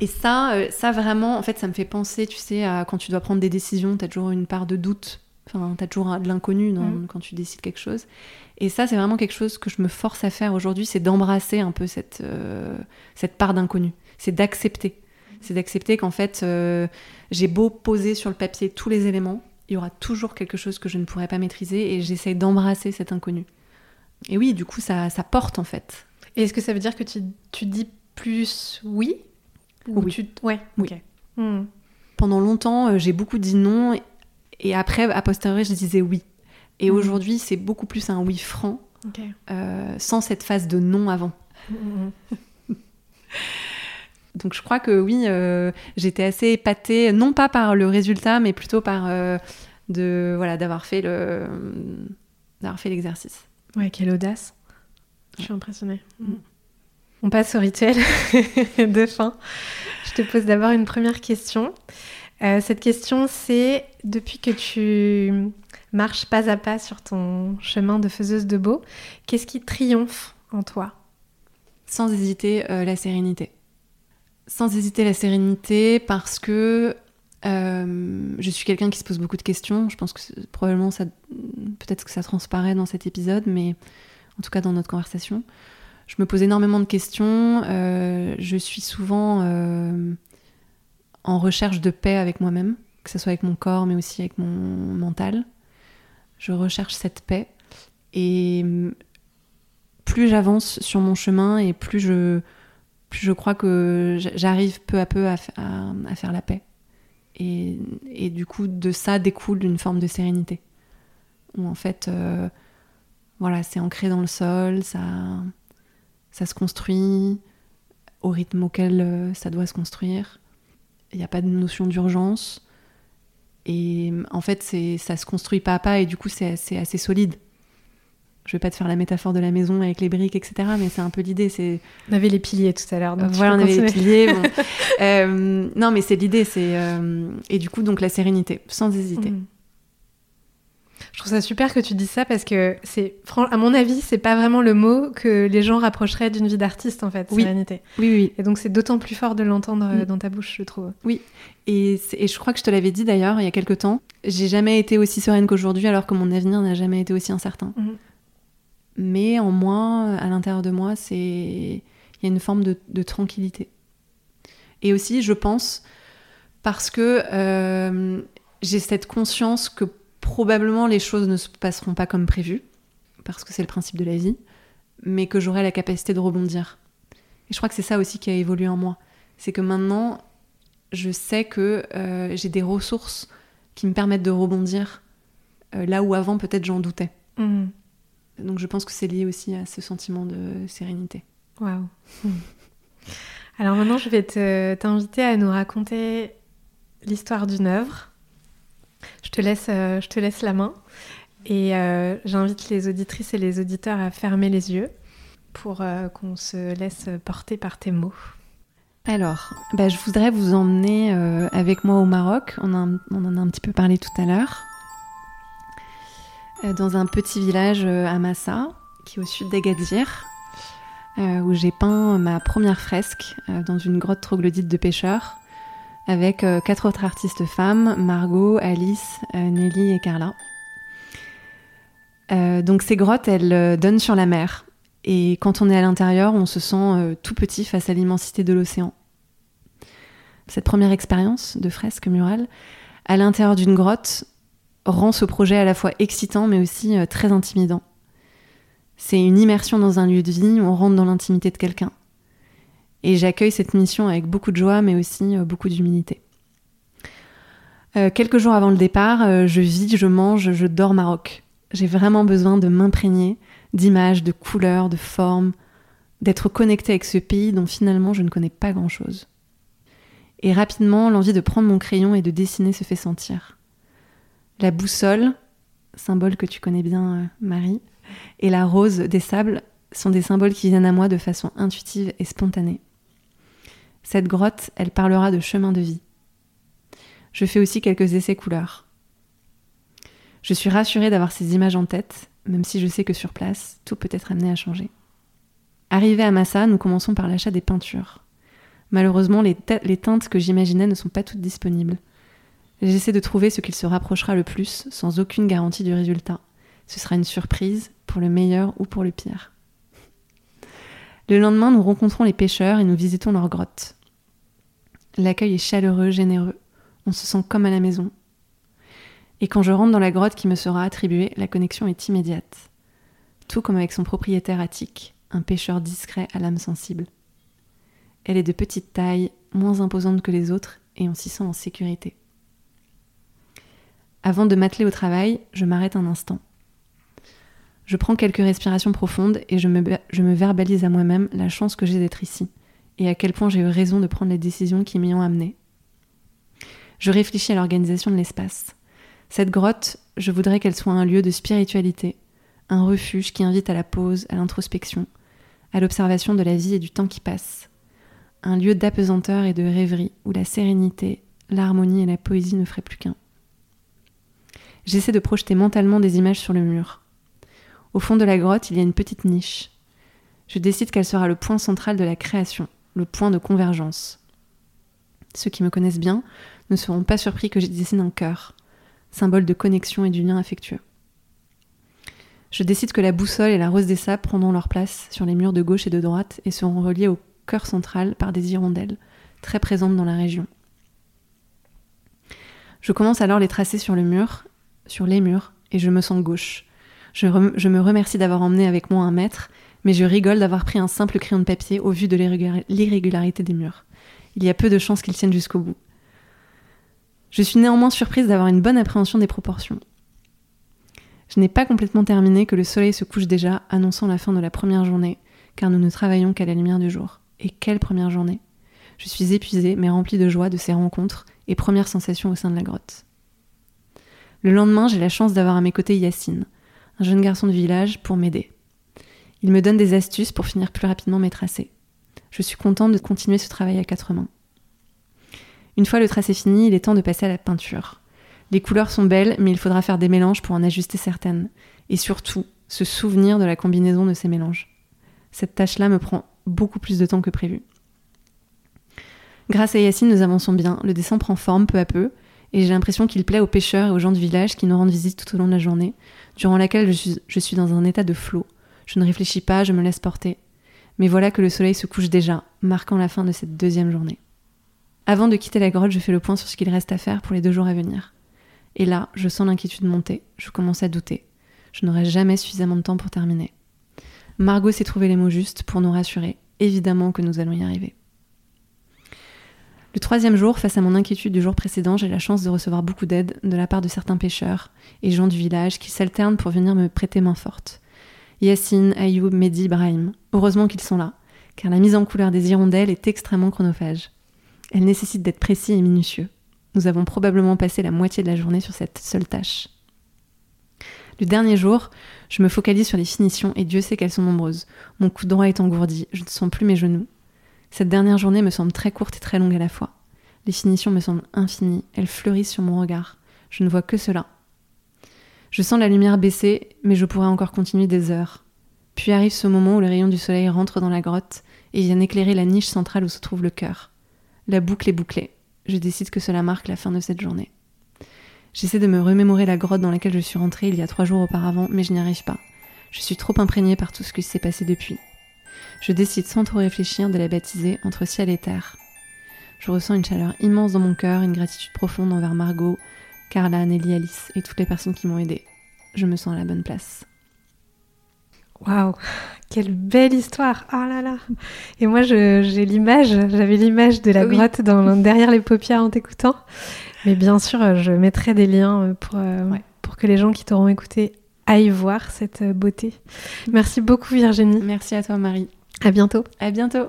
Et ça, euh, ça vraiment, en fait, ça me fait penser, tu sais, à quand tu dois prendre des décisions, tu as toujours une part de doute, enfin, tu as toujours de l'inconnu mm. quand tu décides quelque chose. Et ça, c'est vraiment quelque chose que je me force à faire aujourd'hui, c'est d'embrasser un peu cette, euh, cette part d'inconnu. C'est d'accepter c'est d'accepter qu'en fait, euh, j'ai beau poser sur le papier tous les éléments, il y aura toujours quelque chose que je ne pourrai pas maîtriser et j'essaie d'embrasser cet inconnu. Et oui, du coup, ça, ça porte en fait. Et est-ce que ça veut dire que tu, tu dis plus oui Ou oui. Tu... Ouais, ok. Hmm. Pendant longtemps, euh, j'ai beaucoup dit non et après, à posteriori, je disais oui. Et hmm. aujourd'hui, c'est beaucoup plus un oui franc, euh, sans cette phase de non avant. Hmm, Donc je crois que oui, euh, j'étais assez épatée, non pas par le résultat, mais plutôt par euh, de voilà d'avoir fait le d'avoir fait l'exercice. Ouais, quelle audace. Je suis impressionnée. Mm. On passe au rituel de fin. Je te pose d'abord une première question. Euh, cette question, c'est depuis que tu marches pas à pas sur ton chemin de faiseuse de beau, qu'est-ce qui triomphe en toi? Sans hésiter, la sérénité sans hésiter la sérénité parce que euh, je suis quelqu'un qui se pose beaucoup de questions. Je pense que probablement peut-être que ça transparaît dans cet épisode, mais en tout cas dans notre conversation. Je me pose énormément de questions. Euh, je suis souvent euh, en recherche de paix avec moi-même, que ce soit avec mon corps, mais aussi avec mon mental. Je recherche cette paix. Et plus j'avance sur mon chemin et plus je, je crois que j'arrive peu à peu à, faire la paix. Et, du coup, de ça découle une forme de sérénité. Où en fait, euh, voilà, c'est ancré dans le sol, ça, ça se construit au rythme auquel euh, ça doit se construire. Il n'y a pas de notion d'urgence. Et en fait, ça se construit pas à pas et du coup, c'est assez solide je vais pas te faire la métaphore de la maison avec les briques, etc. Mais c'est un peu l'idée. C'est on avait les piliers tout à l'heure. voilà, on avait les piliers. Euh, non, mais c'est l'idée. C'est euh, et du coup donc la sérénité, sans hésiter. Mm. Je trouve ça super que tu dises ça parce que c'est, à mon avis, c'est pas vraiment le mot que les gens rapprocheraient d'une vie d'artiste en fait, sérénité. Oui, oui. Et donc c'est d'autant plus fort de l'entendre euh, dans ta bouche, je trouve. Oui. Et, et, je crois que je te l'avais dit d'ailleurs il y a quelques temps. J'ai jamais été aussi sereine qu'aujourd'hui alors que mon avenir n'a jamais été aussi incertain. Mm mais en moi, à l'intérieur de moi, c'est il y a une forme de, tranquillité. Et aussi, je pense, parce que euh, j'ai cette conscience que probablement les choses ne se passeront pas comme prévu, parce que c'est le principe de la vie, mais que j'aurai la capacité de rebondir. Et je crois que c'est ça aussi qui a évolué en moi. C'est que maintenant, je sais que euh, j'ai des ressources qui me permettent de rebondir euh, là où avant peut-être j'en doutais. Mmh. Donc je pense que c'est lié aussi à ce sentiment de sérénité. Waouh. Alors maintenant, je vais t'inviter à nous raconter l'histoire d'une œuvre. Je te laisse, euh, je te laisse la main et euh, j'invite les auditrices et les auditeurs à fermer les yeux pour euh, qu'on se laisse porter par tes mots. Alors, bah, je voudrais vous emmener avec moi au Maroc. On, on, en a un petit peu parlé tout à l'heure. Dans un petit village à Massa, qui est au sud d'Agadir, où j'ai peint ma première fresque dans une grotte troglodyte de pêcheurs avec euh, quatre autres artistes femmes, Margot, Alice, euh, Nelly et Carla. Euh, donc ces grottes, elles donnent sur la mer. Et quand on est à l'intérieur, on se sent tout petit face à l'immensité de l'océan. Cette première expérience de fresque murale, à l'intérieur d'une grotte, rend ce projet à la fois excitant mais aussi très intimidant. C'est une immersion dans un lieu de vie, on rentre dans l'intimité de quelqu'un. Et j'accueille cette mission avec beaucoup de joie, mais aussi euh, beaucoup d'humilité. Euh, quelques jours avant le départ, euh, je vis, je mange, je dors Maroc. J'ai vraiment besoin de m'imprégner d'images, de couleurs, de formes, d'être connecté avec ce pays dont finalement je ne connais pas grand-chose. Et rapidement, l'envie de prendre mon crayon et de dessiner se fait sentir. La boussole, symbole que tu connais bien, Marie, et la rose des sables sont des symboles qui viennent à moi de façon intuitive et spontanée. Cette grotte, elle parlera de chemin de vie. Je fais aussi quelques essais couleurs. Je suis rassurée d'avoir ces images en tête, même si je sais que sur place, tout peut être amené à changer. Arrivé à Massa, nous commençons par l'achat des peintures. Malheureusement, les teintes que j'imaginais ne sont pas toutes disponibles. J'essaie de trouver ce qu'il se rapprochera le plus, sans aucune garantie du résultat. Ce sera une surprise, pour le meilleur ou pour le pire. Le lendemain, nous rencontrons les pêcheurs et nous visitons leur grotte. L'accueil est chaleureux, généreux. On se sent comme à la maison. Et quand je rentre dans la grotte qui me sera attribuée, la connexion est immédiate. Tout comme avec son propriétaire attique, un pêcheur discret à l'âme sensible. Elle est de petite taille, moins imposante que les autres, et on s'y sent en sécurité. Avant de m'atteler au travail, je m'arrête un instant. Je prends quelques respirations profondes et je me, verbalise à moi-même la chance que j'ai d'être ici et à quel point j'ai eu raison de prendre les décisions qui m'y ont amené. Je réfléchis à l'organisation de l'espace. Cette grotte, je voudrais qu'elle soit un lieu de spiritualité, un refuge qui invite à la pause, à l'introspection, à l'observation de la vie et du temps qui passe. Un lieu d'apesanteur et de rêverie où la sérénité, l'harmonie et la poésie ne feraient plus qu'un. J'essaie de projeter mentalement des images sur le mur, au fond de la grotte, il y a une petite niche. Je décide qu'elle sera le point central de la création, le point de convergence. Ceux qui me connaissent bien ne seront pas surpris que j'y dessine un cœur, symbole de connexion et du lien affectueux. Je décide que la boussole et la rose des sables prendront leur place sur les murs de gauche et de droite et seront reliés au cœur central par des hirondelles, très présentes dans la région. Je commence alors les tracer sur le mur, sur les murs, et je me sens gauche, je, me remercie d'avoir emmené avec moi un maître, mais je rigole d'avoir pris un simple crayon de papier au vu de l'irrégularité des murs. Il y a peu de chances qu'ils tiennent jusqu'au bout. Je suis néanmoins surprise d'avoir une bonne appréhension des proportions. Je n'ai pas complètement terminé que le soleil se couche déjà, annonçant la fin de la première journée, car nous ne travaillons qu'à la lumière du jour. Et quelle première journée? Je suis épuisée, mais remplie de joie de ces rencontres et premières sensations au sein de la grotte. Le lendemain, j'ai la chance d'avoir à mes côtés Yacine, un jeune garçon de village, pour m'aider. Il me donne des astuces pour finir plus rapidement mes tracés. Je suis contente de continuer ce travail à quatre mains. Une fois le tracé fini, il est temps de passer à la peinture. Les couleurs sont belles, mais il faudra faire des mélanges pour en ajuster certaines. Et surtout, se souvenir de la combinaison de ces mélanges. Cette tâche-là me prend beaucoup plus de temps que prévu. Grâce à Yacine, nous avançons bien. Le dessin prend forme peu à peu, et j'ai l'impression qu'il plaît aux pêcheurs et aux gens du village qui nous rendent visite tout au long de la journée, durant laquelle je suis, dans un état de flot. Je ne réfléchis pas, je me laisse porter. Mais voilà que le soleil se couche déjà, marquant la fin de cette deuxième journée. Avant de quitter la grotte, je fais le point sur ce qu'il reste à faire pour les deux jours à venir. Et là, je sens l'inquiétude monter, je commence à douter. Je n'aurai jamais suffisamment de temps pour terminer. Margot s'est trouvé les mots justes pour nous rassurer. Évidemment que nous allons y arriver. Le troisième jour, face à mon inquiétude du jour précédent, j'ai la chance de recevoir beaucoup d'aide de la part de certains pêcheurs et gens du village qui s'alternent pour venir me prêter main forte. Yassine, Ayoub, Mehdi, Ibrahim. Heureusement qu'ils sont là, car la mise en couleur des hirondelles est extrêmement chronophage. Elle nécessite d'être précis et minutieux. Nous avons probablement passé la moitié de la journée sur cette seule tâche. Le dernier jour, je me focalise sur les finitions et Dieu sait qu'elles sont nombreuses. Mon cou droit est engourdi, je ne sens plus mes genoux. Cette dernière journée me semble très courte et très longue à la fois. Les finitions me semblent infinies, elles fleurissent sur mon regard. Je ne vois que cela. Je sens la lumière baisser, mais je pourrais encore continuer des heures. Puis arrive ce moment où les rayons du soleil rentrent dans la grotte et viennent éclairer la niche centrale où se trouve le cœur. La boucle est bouclée. Je décide que cela marque la fin de cette journée. J'essaie de me remémorer la grotte dans laquelle je suis rentrée il y a trois jours auparavant, mais je n'y arrive pas. Je suis trop imprégnée par tout ce qui s'est passé depuis. Je décide sans trop réfléchir de la baptiser entre ciel et terre. Je ressens une chaleur immense dans mon cœur, une gratitude profonde envers Margot, Carla, Nelly, Alice et toutes les personnes qui m'ont aidée. Je me sens à la bonne place. Waouh, quelle belle histoire Oh là là Et moi, j'ai l'image, j'avais l'image de la grotte dans, derrière les paupières en t'écoutant. Mais bien sûr, je mettrai des liens pour, euh, pour que les gens qui t'auront écouté aillent voir cette beauté. Merci beaucoup Virginie. Merci à toi Marie. À bientôt. À bientôt.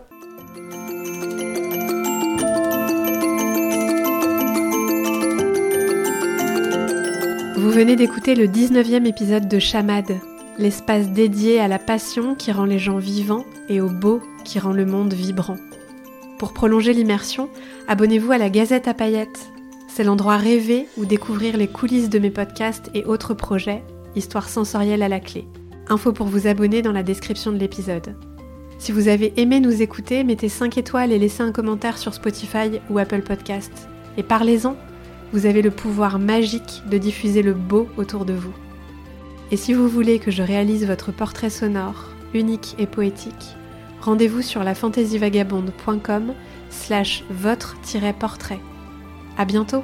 Vous venez d'écouter le 19e épisode de Chamade, l'espace dédié à la passion qui rend les gens vivants et au beau qui rend le monde vibrant. Pour prolonger l'immersion, abonnez-vous à la Gazette à paillettes c'est l'endroit rêvé où découvrir les coulisses de mes podcasts et autres projets, histoire sensorielle à la clé. Info pour vous abonner dans la description de l'épisode. Si vous avez aimé nous écouter, mettez 5 étoiles et laissez un commentaire sur Spotify ou Apple Podcasts. Et parlez-en, vous avez le pouvoir magique de diffuser le beau autour de vous. Et si vous voulez que je réalise votre portrait sonore, unique et poétique, rendez-vous sur lafantasyvagabonde.com slash votre-portrait. À bientôt